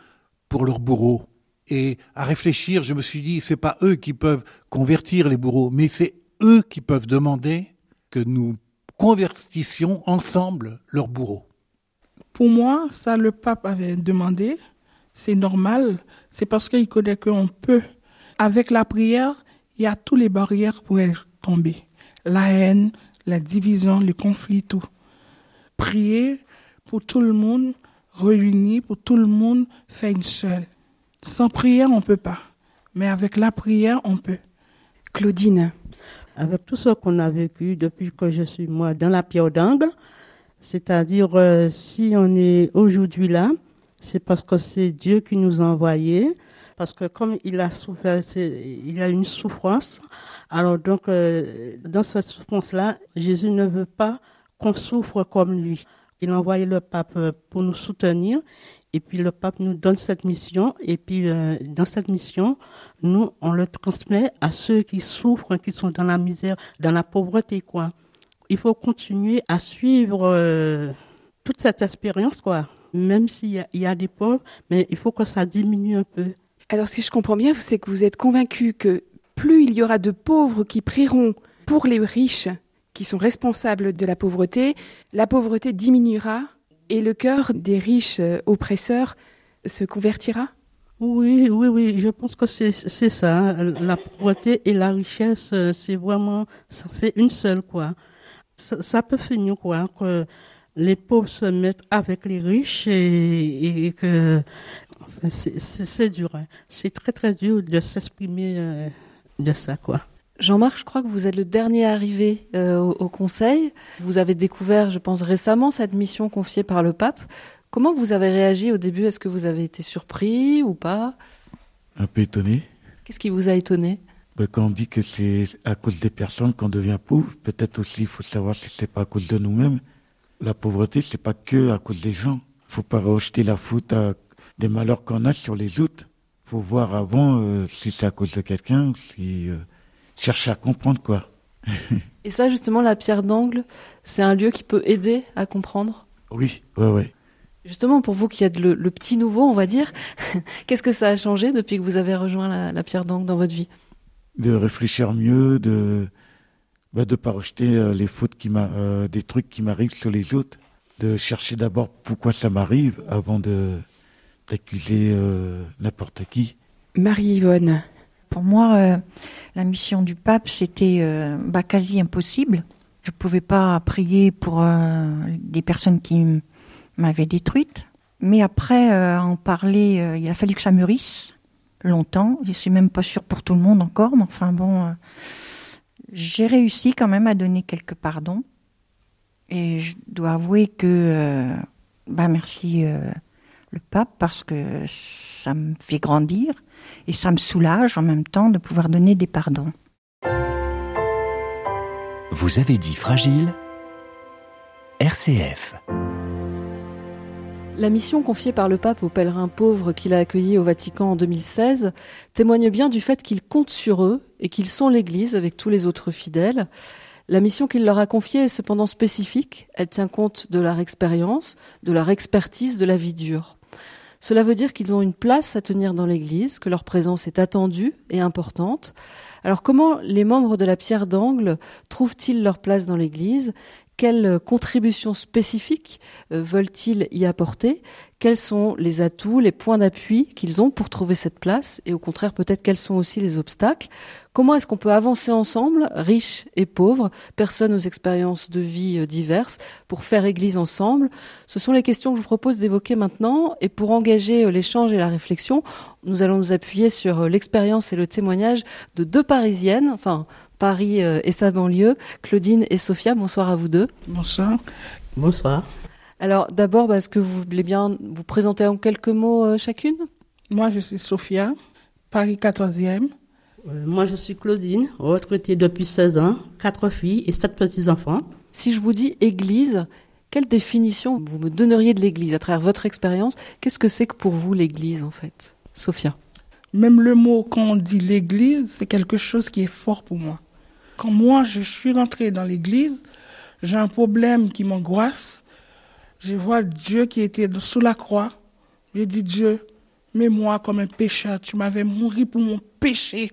pour leur bourreau? Et à réfléchir, je me suis dit, c'est pas eux qui peuvent convertir les bourreaux, mais c'est eux qui peuvent demander que nous convertissions ensemble leurs bourreaux. Pour moi, ça, le pape avait demandé. C'est normal. C'est parce qu'il connaît qu'on peut. Avec la prière, il y a toutes les barrières pour tomber. La haine, la division, le conflit, tout. Prier pour tout le monde, réuni pour tout le monde, fait une seule. Sans prière, on peut pas. Mais avec la prière, on peut. Claudine. Avec tout ce qu'on a vécu depuis que je suis moi dans la pierre d'angle, c'est-à-dire euh, si on est aujourd'hui là, c'est parce que c'est Dieu qui nous a envoyés, parce que comme il a souffert, il a une souffrance, alors donc euh, dans cette souffrance-là, Jésus ne veut pas qu'on souffre comme lui. Il a envoyé le pape euh, pour nous soutenir et puis le pape nous donne cette mission. Et puis euh, dans cette mission, nous, on le transmet à ceux qui souffrent, qui sont dans la misère, dans la pauvreté, quoi. Il faut continuer à suivre toute cette expérience, quoi. Même s'il y, a des pauvres, mais il faut que ça diminue un peu. Alors, si je comprends bien, c'est que vous êtes convaincu que plus il y aura de pauvres qui prieront pour les riches qui sont responsables de la pauvreté, la pauvreté diminuera et le cœur des riches euh, oppresseurs se convertira? Oui, oui, oui, je pense que c'est ça. Hein. La pauvreté et la richesse, euh, c'est vraiment, ça fait une seule, quoi. Ça, peut finir, quoi, que les pauvres se mettent avec les riches et, que c'est dur. Hein. C'est très, très dur de s'exprimer euh, de ça, quoi. Jean-Marc, je crois que vous êtes le dernier arrivé euh, au, Conseil. Vous avez découvert, je pense, récemment cette mission confiée par le pape. Comment vous avez réagi au début? Est-ce que vous avez été surpris ou pas? Un peu étonné. Qu'est-ce qui vous a étonné? Ben, Quand on dit que c'est à cause des personnes qu'on devient pauvre, peut-être aussi il faut savoir si c'est pas à cause de nous-mêmes. La pauvreté, c'est pas que à cause des gens. faut pas rejeter la faute des malheurs qu'on a sur les autres. faut voir avant euh, si c'est à cause de quelqu'un, si... Euh, chercher à comprendre quoi. Et ça, justement, la pierre d'angle, c'est un lieu qui peut aider à comprendre? Oui, ouais, ouais. Justement, pour vous qui êtes le, petit nouveau, on va dire, qu'est-ce que ça a changé depuis que vous avez rejoint la, pierre d'angle dans votre vie? De réfléchir mieux, de bah, de pas rejeter euh, les fautes qui m'a, euh, des trucs qui m'arrivent sur les autres, de chercher d'abord pourquoi ça m'arrive avant de d'accuser euh, n'importe qui. Marie-Yvonne. Pour moi, la mission du pape, c'était euh, bah, quasi impossible. Je ne pouvais pas prier pour euh, des personnes qui m'avaient détruite. Mais après euh, en parler, il a fallu que ça mûrisse longtemps. Je suis même pas sûre pour tout le monde encore, mais enfin bon, j'ai réussi quand même à donner quelques pardons. Et je dois avouer que, bah merci le pape parce que ça me fait grandir et ça me soulage en même temps de pouvoir donner des pardons. Vous avez dit fragile? RCF. La mission confiée par le pape aux pèlerins pauvres qu'il a accueillis au Vatican en 2016 témoigne bien du fait qu'il compte sur eux et qu'ils sont l'Église avec tous les autres fidèles. La mission qu'il leur a confiée est cependant spécifique, elle tient compte de leur expérience, de leur expertise de la vie dure. Cela veut dire qu'ils ont une place à tenir dans l'Église, que leur présence est attendue et importante. Alors comment les membres de la pierre d'angle trouvent-ils leur place dans l'Église? Quelles contributions spécifiques euh, veulent-ils y apporter? Quels sont les atouts, les points d'appui qu'ils ont pour trouver cette place? Et au contraire, peut-être quels sont aussi les obstacles? Comment est-ce qu'on peut avancer ensemble, riches et pauvres, personnes aux expériences de vie euh, diverses, pour faire Église ensemble? Ce sont les questions que je vous propose d'évoquer maintenant. Et pour engager euh, l'échange et la réflexion, nous allons nous appuyer sur l'expérience et le témoignage de deux Parisiennes, enfin Paris et sa banlieue, Claudine et Sophia. Bonsoir à vous deux. Bonsoir. Bonsoir. Alors d'abord, bah, est-ce que vous voulez bien vous présenter en quelques mots chacune? Moi, je suis Sophia, Paris 14e. Euh, moi, je suis Claudine, retraitée depuis 16 ans, quatre filles et sept petits-enfants. Si je vous dis Église, quelle définition vous me donneriez de l'Église à travers votre expérience? Qu'est-ce que c'est que pour vous l'Église en fait? Sophia Même le mot quand on dit l'Église, c'est quelque chose qui est fort pour moi. Quand moi je suis rentrée dans l'Église, j'ai un problème qui m'angoisse. Je vois Dieu qui était sous la croix. J'ai dit Dieu, mets-moi comme un pécheur. Tu m'avais mouru pour mon péché.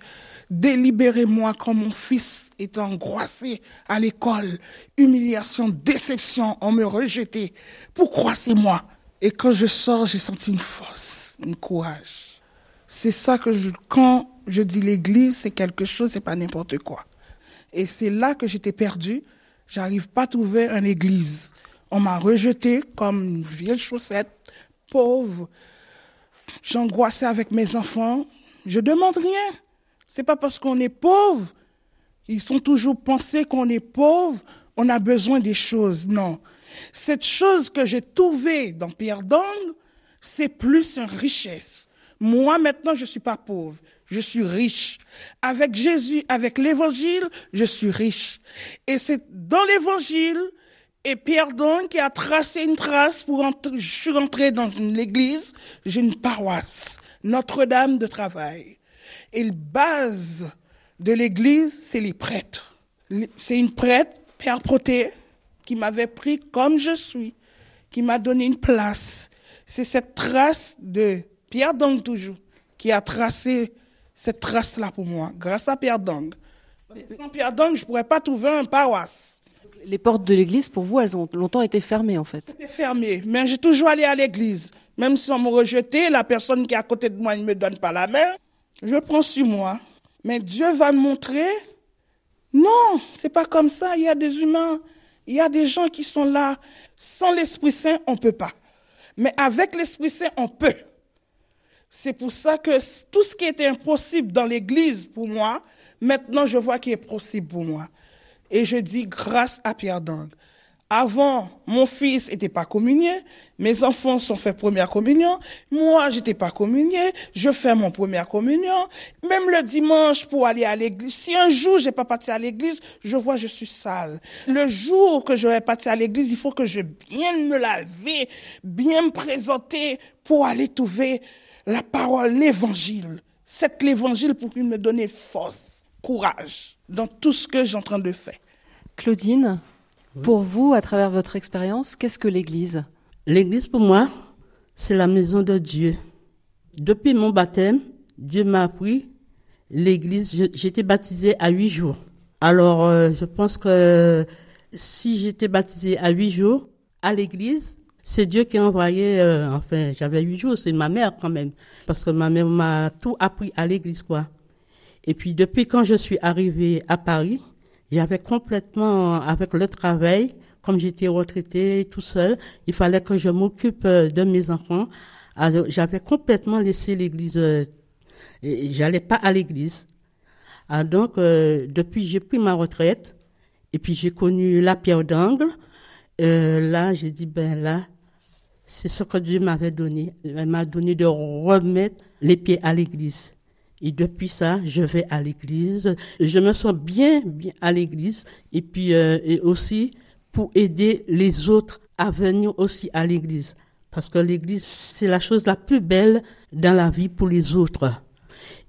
Délibérez-moi quand mon fils est angoissé à l'école. Humiliation, déception, on me rejetait. Pourquoi c'est moi? Et quand je sors, j'ai senti une force, un courage. C'est ça que je, quand je dis l'église, c'est quelque chose, c'est pas n'importe quoi. Et c'est là que j'étais perdue. J'arrive pas à trouver une église. On m'a rejeté comme une vieille chaussette, pauvre. J'angoissais avec mes enfants. Je demande rien. C'est pas parce qu'on est pauvre. Ils sont toujours pensés qu'on est pauvre, on a besoin des choses. Non. Cette chose que j'ai trouvée dans Pierre d'Angle, c'est plus une richesse. Moi, maintenant, je suis pas pauvre. Je suis riche. Avec Jésus, avec l'évangile, je suis riche. Et c'est dans l'évangile, et Pierre d'Angle qui a tracé une trace pour entrer, je suis rentré dans l'église, j'ai une paroisse, Notre-Dame de Travail. Et la base de l'église, c'est les prêtres. C'est une prêtre, Père Proté, qui m'avait pris comme je suis, qui m'a donné une place. C'est cette trace de Pierre Dong toujours qui a tracé cette trace-là pour moi, grâce à Pierre Dong. Sans Pierre Dong, je ne pourrais pas trouver un paroisse. Les portes de l'église, pour vous, elles ont longtemps été fermées, en fait. C'était fermé, mais j'ai toujours allé à l'église. Même si on me rejetait, la personne qui est à côté de moi ne me donne pas la main. Je prends sur moi. Mais Dieu va me montrer. Non, c'est pas comme ça. Il y a des humains, il y a des gens qui sont là. Sans l'Esprit Saint, on peut pas. Mais avec l'Esprit Saint, on peut. C'est pour ça que tout ce qui était impossible dans l'Église pour moi, maintenant je vois qu'il est possible pour moi. Et je dis grâce à Pierre Dang. Avant, mon fils n'était pas communié, mes enfants sont fait première communion, moi j'étais pas communié, je fais mon première communion, même le dimanche pour aller à l'église. Si un jour j'ai pas parti à l'église, je vois je suis sale. Le jour que je vais partir à l'église, il faut que je bien me laver, bien me présenter pour aller trouver la parole, l'évangile. C'est l'évangile pour qu'il me donne force, courage dans tout ce que j'ai en train de faire. Claudine, pour vous, à travers votre expérience, qu'est-ce que l'Église? L'Église, pour moi, c'est la maison de Dieu. Depuis mon baptême, Dieu m'a appris l'Église. J'étais baptisée à huit jours. Alors, euh, je pense que si j'étais baptisée à huit jours à l'Église, c'est Dieu qui a envoyé. Euh, enfin, j'avais huit jours, c'est ma mère quand même, parce que ma mère m'a tout appris à l'Église, quoi. Et puis depuis quand je suis arrivée à Paris, j'avais complètement, avec le travail, comme j'étais retraitée tout seul, il fallait que je m'occupe euh, de mes enfants. J'avais complètement laissé l'église, euh, j'allais pas à l'église. Ah, donc, euh, depuis j'ai pris ma retraite, et puis j'ai connu la pierre d'angle. là, j'ai dit, ben là, c'est ce que Dieu m'avait donné. Il m'a donné de remettre les pieds à l'église. Et depuis ça, je vais à l'église. Je me sens bien, bien à l'église. Et puis, euh, et aussi pour aider les autres à venir aussi à l'église. Parce que l'église, c'est la chose la plus belle dans la vie pour les autres.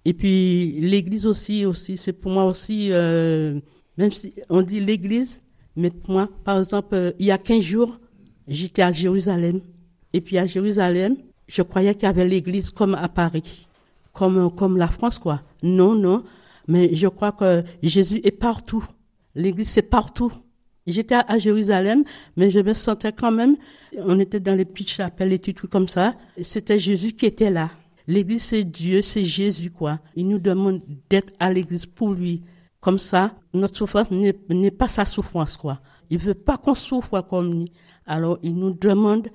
Et puis, l'église aussi, aussi, c'est pour moi aussi, euh, même si on dit l'église, mais pour moi, par exemple, euh, il y a 15 jours, j'étais à Jérusalem. Et puis à Jérusalem, je croyais qu'il y avait l'église comme à Paris comme, comme la France, quoi. Non, non. Mais je crois que Jésus est partout. L'église, c'est partout. J'étais à, Jérusalem, mais je me sentais quand même, on était dans les petites chapelles, les trucs comme ça. C'était Jésus qui était là. L'église, c'est Dieu, c'est Jésus, quoi. Il nous demande d'être à l'église pour lui. Comme ça, notre souffrance n'est pas sa souffrance, quoi. Il veut pas qu'on souffre comme lui. Alors, il nous demande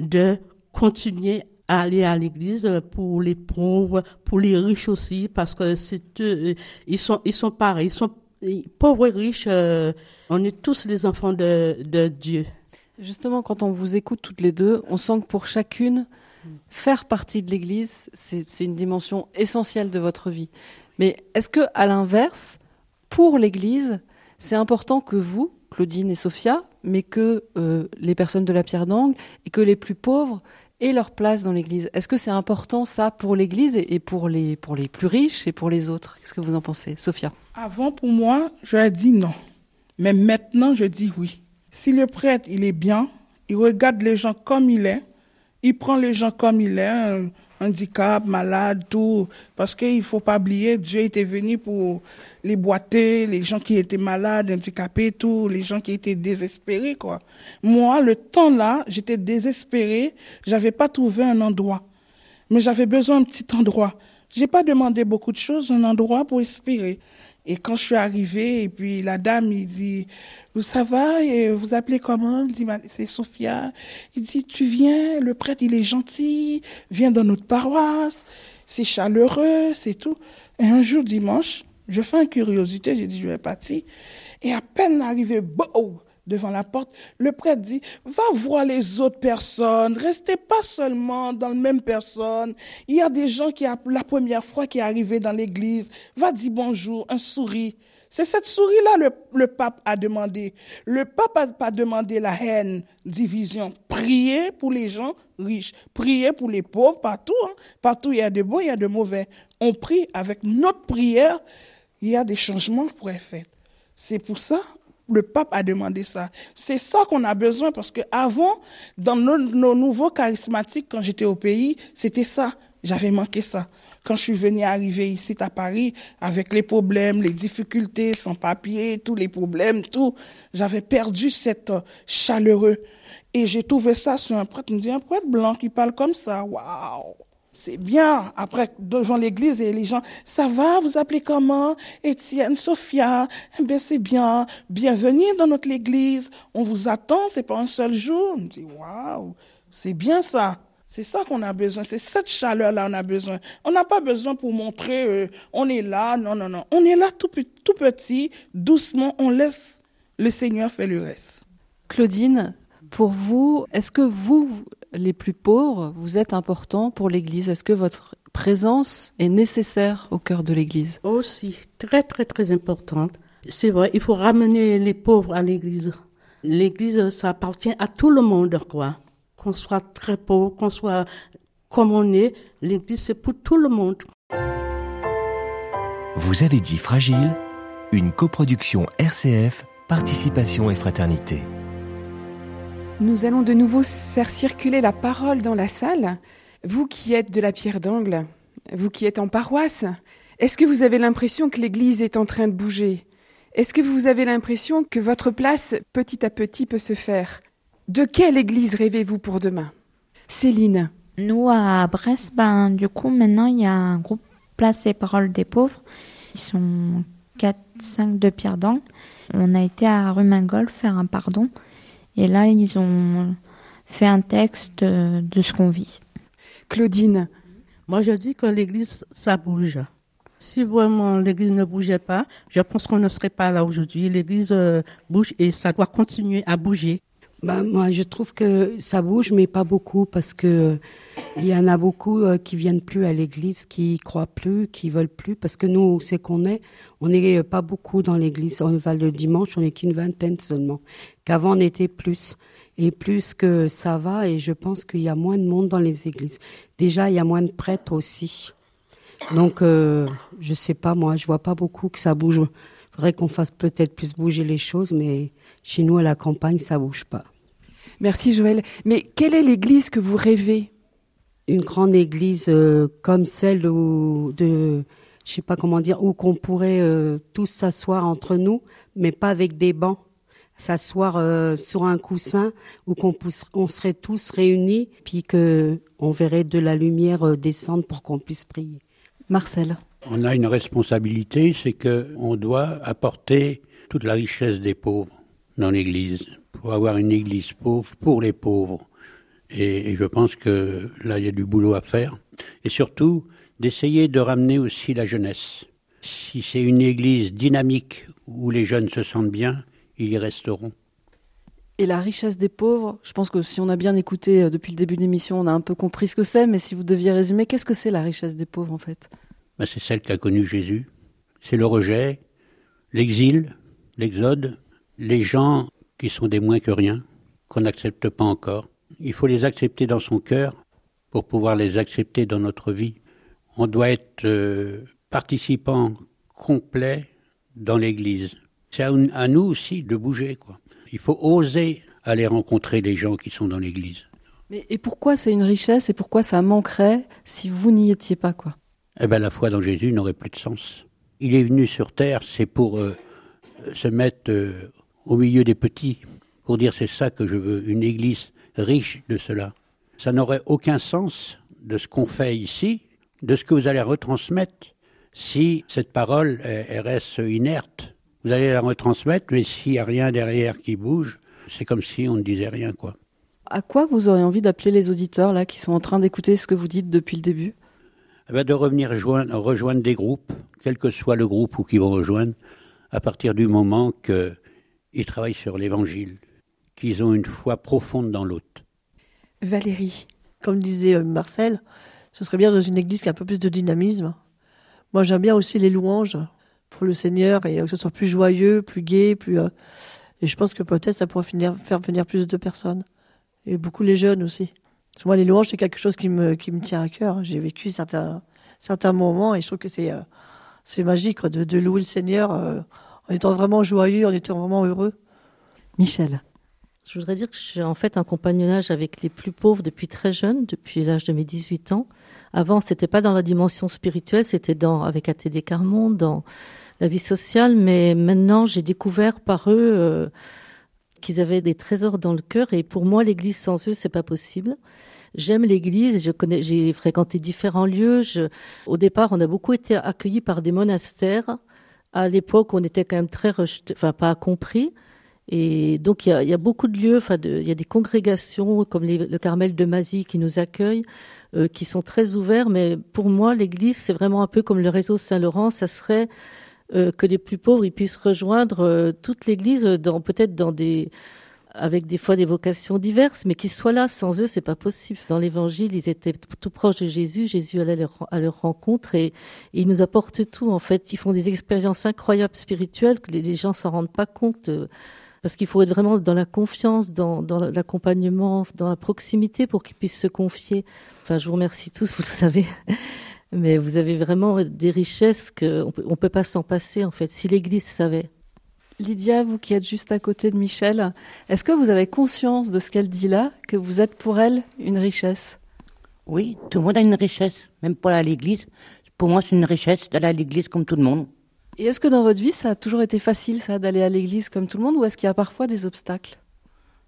de continuer aller à l'église pour les pauvres, pour les riches aussi, parce que eux, ils sont, ils sont pareils, ils sont pauvres et riches, euh, on est tous les enfants de, de Dieu. Justement, quand on vous écoute toutes les deux, on sent que pour chacune, faire partie de l'Église, c'est une dimension essentielle de votre vie. Mais est-ce que, à l'inverse, pour l'Église, c'est important que vous, Claudine et Sophia, mais que euh, les personnes de la pierre d'angle et que les plus pauvres aient leur place dans l'Église. Est-ce que c'est important ça pour l'Église et pour les, pour les plus riches et pour les autres? Qu'est-ce que vous en pensez, Sophia? Avant, pour moi, j'aurais dit non. Mais maintenant, je dis oui. Si le prêtre, il est bien, il regarde les gens comme il est, il prend les gens comme il est, handicap, malade, tout. Parce qu'il faut pas oublier, Dieu était venu pour les boiter, les gens qui étaient malades, handicapés, tout, les gens qui étaient désespérés, quoi. Moi, le temps là, j'étais désespérée, j'avais pas trouvé un endroit. Mais j'avais besoin d'un petit endroit. J'ai pas demandé beaucoup de choses, un endroit pour espérer. Et quand je suis arrivée, et puis la dame, il dit, ça va, et vous appelez comment Il dit, c'est Sophia. Il dit, tu viens, le prêtre, il est gentil, viens dans notre paroisse, c'est chaleureux, c'est tout. Et un jour, dimanche, je fais une curiosité, j'ai dit, je vais partir. Et à peine arrivé, boum, devant la porte, le prêtre dit, va voir les autres personnes, restez pas seulement dans la même personne. Il y a des gens qui, la première fois qui est arrivé dans l'église, va dire bonjour, un souris. C'est cette souris-là le, le pape a demandé. Le pape a pas demandé la haine, division. Priez pour les gens riches, priez pour les pauvres, partout. Hein. Partout il y a de bons, il y a de mauvais. On prie avec notre prière, il y a des changements pour être faits. C'est pour ça le pape a demandé ça. C'est ça qu'on a besoin parce que avant, dans nos, nouveaux charismatiques, quand j'étais au pays, c'était ça. J'avais manqué ça. Quand je suis venue arriver ici à Paris, avec les problèmes, les difficultés, sans papier, tous les problèmes, tout, j'avais perdu cette euh, chaleureux. Et j'ai trouvé ça sur un prêtre, il me dit, un prêtre blanc qui parle comme ça, waouh! C'est bien. Après, devant l'église et les gens, ça va, vous appelez comment? Étienne, Sophia. Eh c'est bien. Bienvenue dans notre église. On vous attend, c'est pas un seul jour. On dit, waouh, c'est bien ça. C'est ça qu'on a besoin. C'est cette chaleur-là qu'on a besoin. On n'a pas besoin pour montrer, euh, on est là. Non, non, non. On est là tout petit, doucement. On laisse le Seigneur faire le reste. Claudine, pour vous, est-ce que vous, les plus pauvres, vous êtes important pour l'Église Est-ce que votre présence est nécessaire au cœur de l'Église? Aussi, très très très importante. C'est vrai, il faut ramener les pauvres à l'Église. L'Église, ça appartient à tout le monde, quoi. Qu'on soit très pauvre, qu'on soit comme on est, l'Église, c'est pour tout le monde. Vous avez dit Fragile, une coproduction RCF, Participation et Fraternité. Nous allons de nouveau faire circuler la parole dans la salle. Vous qui êtes de la pierre d'angle, vous qui êtes en paroisse, est-ce que vous avez l'impression que l'Église est en train de bouger? Est-ce que vous avez l'impression que votre place petit à petit peut se faire? De quelle Église rêvez-vous pour demain? Céline. Nous, à Brest, ben, du coup, maintenant, il y a un groupe Place et Paroles des Pauvres. Ils sont 4-5 de pierre d'angle. On a été à Rumingol faire un pardon. Et là, ils ont fait un texte de ce qu'on vit. Claudine. Moi, je dis que l'Église, ça bouge. Si vraiment l'Église ne bougeait pas, je pense qu'on ne serait pas là aujourd'hui. L'Église euh, bouge et ça doit continuer à bouger. Bah, moi, je trouve que ça bouge, mais pas beaucoup, parce que il y en a beaucoup euh, qui viennent plus à l'église, qui croient plus, qui veulent plus, parce que nous, c'est qu'on est, on n'est pas beaucoup dans l'église. On va le dimanche, on n'est qu'une vingtaine seulement. Qu'avant, on était plus. Et plus que ça va, et je pense qu'il y a moins de monde dans les églises. Déjà, il y a moins de prêtres aussi. Donc, euh, je sais pas, moi, je vois pas beaucoup que ça bouge. Il faudrait qu'on fasse peut-être plus bouger les choses, mais chez nous, à la campagne, ça bouge pas. Merci Joël. Mais quelle est l'église que vous rêvez? Une grande église euh, comme celle où, de, je sais pas comment dire, où qu'on pourrait euh, tous s'asseoir entre nous, mais pas avec des bancs. S'asseoir euh, sur un coussin où qu'on on serait tous réunis, puis que on verrait de la lumière descendre pour qu'on puisse prier. Marcel. On a une responsabilité, c'est que on doit apporter toute la richesse des pauvres dans l'Église pour avoir une Église pauvre pour les pauvres. Et, je pense que là, il y a du boulot à faire. Et surtout, d'essayer de ramener aussi la jeunesse. Si c'est une Église dynamique où les jeunes se sentent bien, ils y resteront. Et la richesse des pauvres, je pense que si on a bien écouté euh, depuis le début de l'émission, on a un peu compris ce que c'est, mais si vous deviez résumer, qu'est-ce que c'est la richesse des pauvres en fait? Ben, c'est celle qu'a connue Jésus. C'est le rejet, l'exil, l'exode, les gens qui sont des moins que rien, qu'on n'accepte pas encore. Il faut les accepter dans son cœur pour pouvoir les accepter dans notre vie. On doit être euh, participant complet dans l'Église. C'est à, à, nous aussi de bouger, quoi. Il faut oser aller rencontrer les gens qui sont dans l'Église. Mais et pourquoi c'est une richesse et pourquoi ça manquerait si vous n'y étiez pas, quoi? Eh bien, la foi dans Jésus n'aurait plus de sens. Il est venu sur terre, c'est pour euh, se mettre euh, au milieu des petits, pour dire c'est ça que je veux, une Église riche de cela. Ça n'aurait aucun sens de ce qu'on fait ici, de ce que vous allez retransmettre, si cette parole elle reste inerte. Vous allez la retransmettre, mais s'il n'y a rien derrière qui bouge, c'est comme si on ne disait rien, quoi. À quoi vous auriez envie d'appeler les auditeurs là qui sont en train d'écouter ce que vous dites depuis le début? Eh ben De revenir rejoindre, rejoindre des groupes, quel que soit le groupe ou qui vont rejoindre, à partir du moment qu'ils travaillent sur l'Évangile, qu'ils ont une foi profonde dans l'autre. Valérie. Comme disait euh, Marcel, ce serait bien dans une église qui a un peu plus de dynamisme. Moi, j'aime bien aussi les louanges pour le Seigneur et que ce soit plus joyeux, plus gai, plus. Euh, et je pense que peut-être ça pourrait faire venir plus de personnes. Et beaucoup les jeunes aussi. Moi, les louanges, c'est quelque chose qui me, qui me tient à cœur. J'ai vécu certains, certains moments et je trouve que c'est, euh, magique de, de, louer le Seigneur euh, en étant vraiment joyeux, en étant vraiment heureux. Michel. Je voudrais dire que j'ai en fait un compagnonnage avec les plus pauvres depuis très jeune, depuis l'âge de mes 18 ans. Avant, c'était pas dans la dimension spirituelle, c'était dans avec ATD Carmon, dans la vie sociale, mais maintenant j'ai découvert par eux euh, qu'ils avaient des trésors dans le cœur et pour moi l'église sans eux c'est pas possible. J'aime l'église, je connais, j'ai fréquenté différents lieux. Je, au départ, on a beaucoup été accueillis par des monastères. À l'époque, on était quand même très rejeté, enfin pas compris. Et donc il y a, y a, beaucoup de lieux, enfin il y a des congrégations comme les, le Carmel de Mazie qui nous accueillent, euh, qui sont très ouverts. Mais pour moi, l'Église c'est vraiment un peu comme le réseau Saint-Laurent. Ça serait euh, que les plus pauvres ils puissent rejoindre euh, toute l'Église dans peut-être dans des avec des fois des vocations diverses, mais qu'ils soient là. Sans eux, c'est pas possible. Dans l'Évangile, ils étaient tout proches de Jésus. Jésus allait à leur rencontre et, et ils nous apportent tout. En fait, ils font des expériences incroyables spirituelles que les, les gens s'en rendent pas compte. Euh, parce qu'il faut être vraiment dans la confiance, dans, dans l'accompagnement, dans la proximité pour qu'ils puissent se confier. Enfin, je vous remercie tous, vous le savez. Mais vous avez vraiment des richesses qu'on on peut pas s'en passer, en fait, si l'Église savait. Lydia, vous qui êtes juste à côté de Michel, est-ce que vous avez conscience de ce qu'elle dit là, que vous êtes pour elle une richesse? Oui, tout le monde a une richesse, même pour aller à l'église. Pour moi, c'est une richesse d'aller à l'église comme tout le monde. Et est-ce que dans votre vie, ça a toujours été facile, ça, d'aller à l'église comme tout le monde, ou est-ce qu'il y a parfois des obstacles?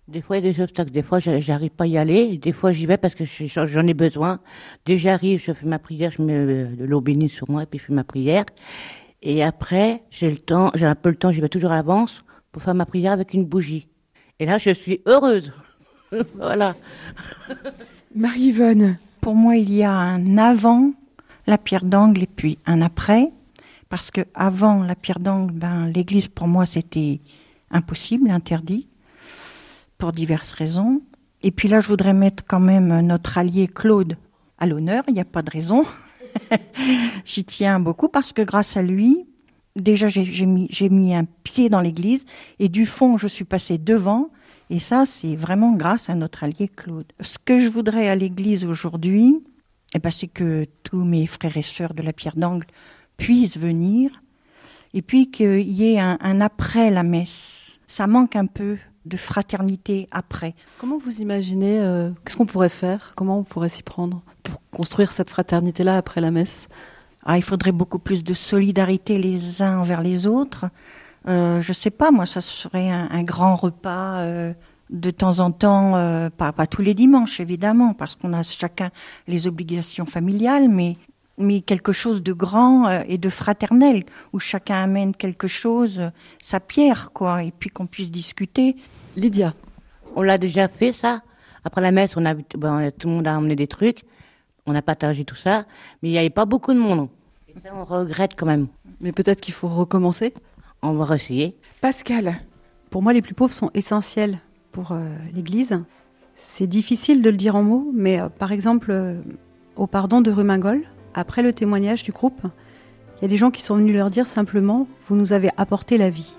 Des fois, il y a des obstacles. Des fois, j'arrive pas à y aller. Des fois, j'y vais parce que j'en ai besoin. Dès que j'arrive, je fais ma prière, je mets de l'eau bénie sur moi et puis je fais ma prière. Et après, j'ai le temps, j'ai un peu le temps, j'y vais toujours à l'avance pour faire ma prière avec une bougie. Et là, je suis heureuse. voilà. Marie-Yvonne. Pour moi, il y a un avant la pierre d'angle et puis un après. Parce que avant la pierre d'angle, ben, l'église pour moi c'était impossible, interdit, pour diverses raisons. Et puis là, je voudrais mettre quand même notre allié Claude à l'honneur, il n'y a pas de raison. J'y tiens beaucoup parce que grâce à lui, déjà j'ai mis, un pied dans l'église et du fond, je suis passée devant. Et ça, c'est vraiment grâce à notre allié Claude. Ce que je voudrais à l'église aujourd'hui, eh ben, c'est que tous mes frères et sœurs de la pierre d'angle puissent venir et puis qu'il y ait un, après la messe. Ça manque un peu de fraternité après. Comment vous imaginez, euh, qu'est-ce qu'on pourrait faire? Comment on pourrait s'y prendre pour construire cette fraternité-là après la messe? Ah, Il faudrait beaucoup plus de solidarité les uns envers les autres. Euh, je sais pas, moi, ça serait un, un grand repas euh, de temps en temps, euh, pas, pas tous les dimanches évidemment, parce qu'on a chacun les obligations familiales, mais mais quelque chose de grand euh, et de fraternel, où chacun amène quelque chose, euh, sa pierre, quoi, et puis qu'on puisse discuter. Lydia. On l'a déjà fait, ça. Après la messe, on a, bon, tout le monde a emmené des trucs, on a partagé tout ça, mais il n'y avait pas beaucoup de monde. Et ça, on regrette quand même. Mais peut-être qu'il faut recommencer On va essayer. Pascal. Pour moi, les plus pauvres sont essentiels pour euh, l'Église. C'est difficile de le dire en mots, mais euh, par exemple, euh, au pardon de Rumingol, après le témoignage du groupe, il y a des gens qui sont venus leur dire simplement Vous nous avez apporté la vie.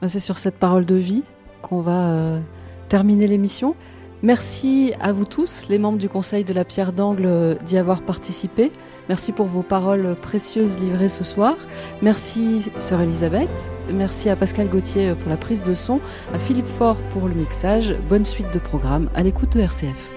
Ben, c'est sur cette parole de vie qu'on va euh, terminer l'émission. Merci à vous tous, les membres du Conseil de la Pierre d'Angle, d'y avoir participé. Merci pour vos paroles précieuses livrées ce soir. Merci, sœur Elisabeth. Merci à Pascal Gauthier pour la prise de son, à Philippe Faure pour le mixage. Bonne suite de programme à l'écoute de RCF.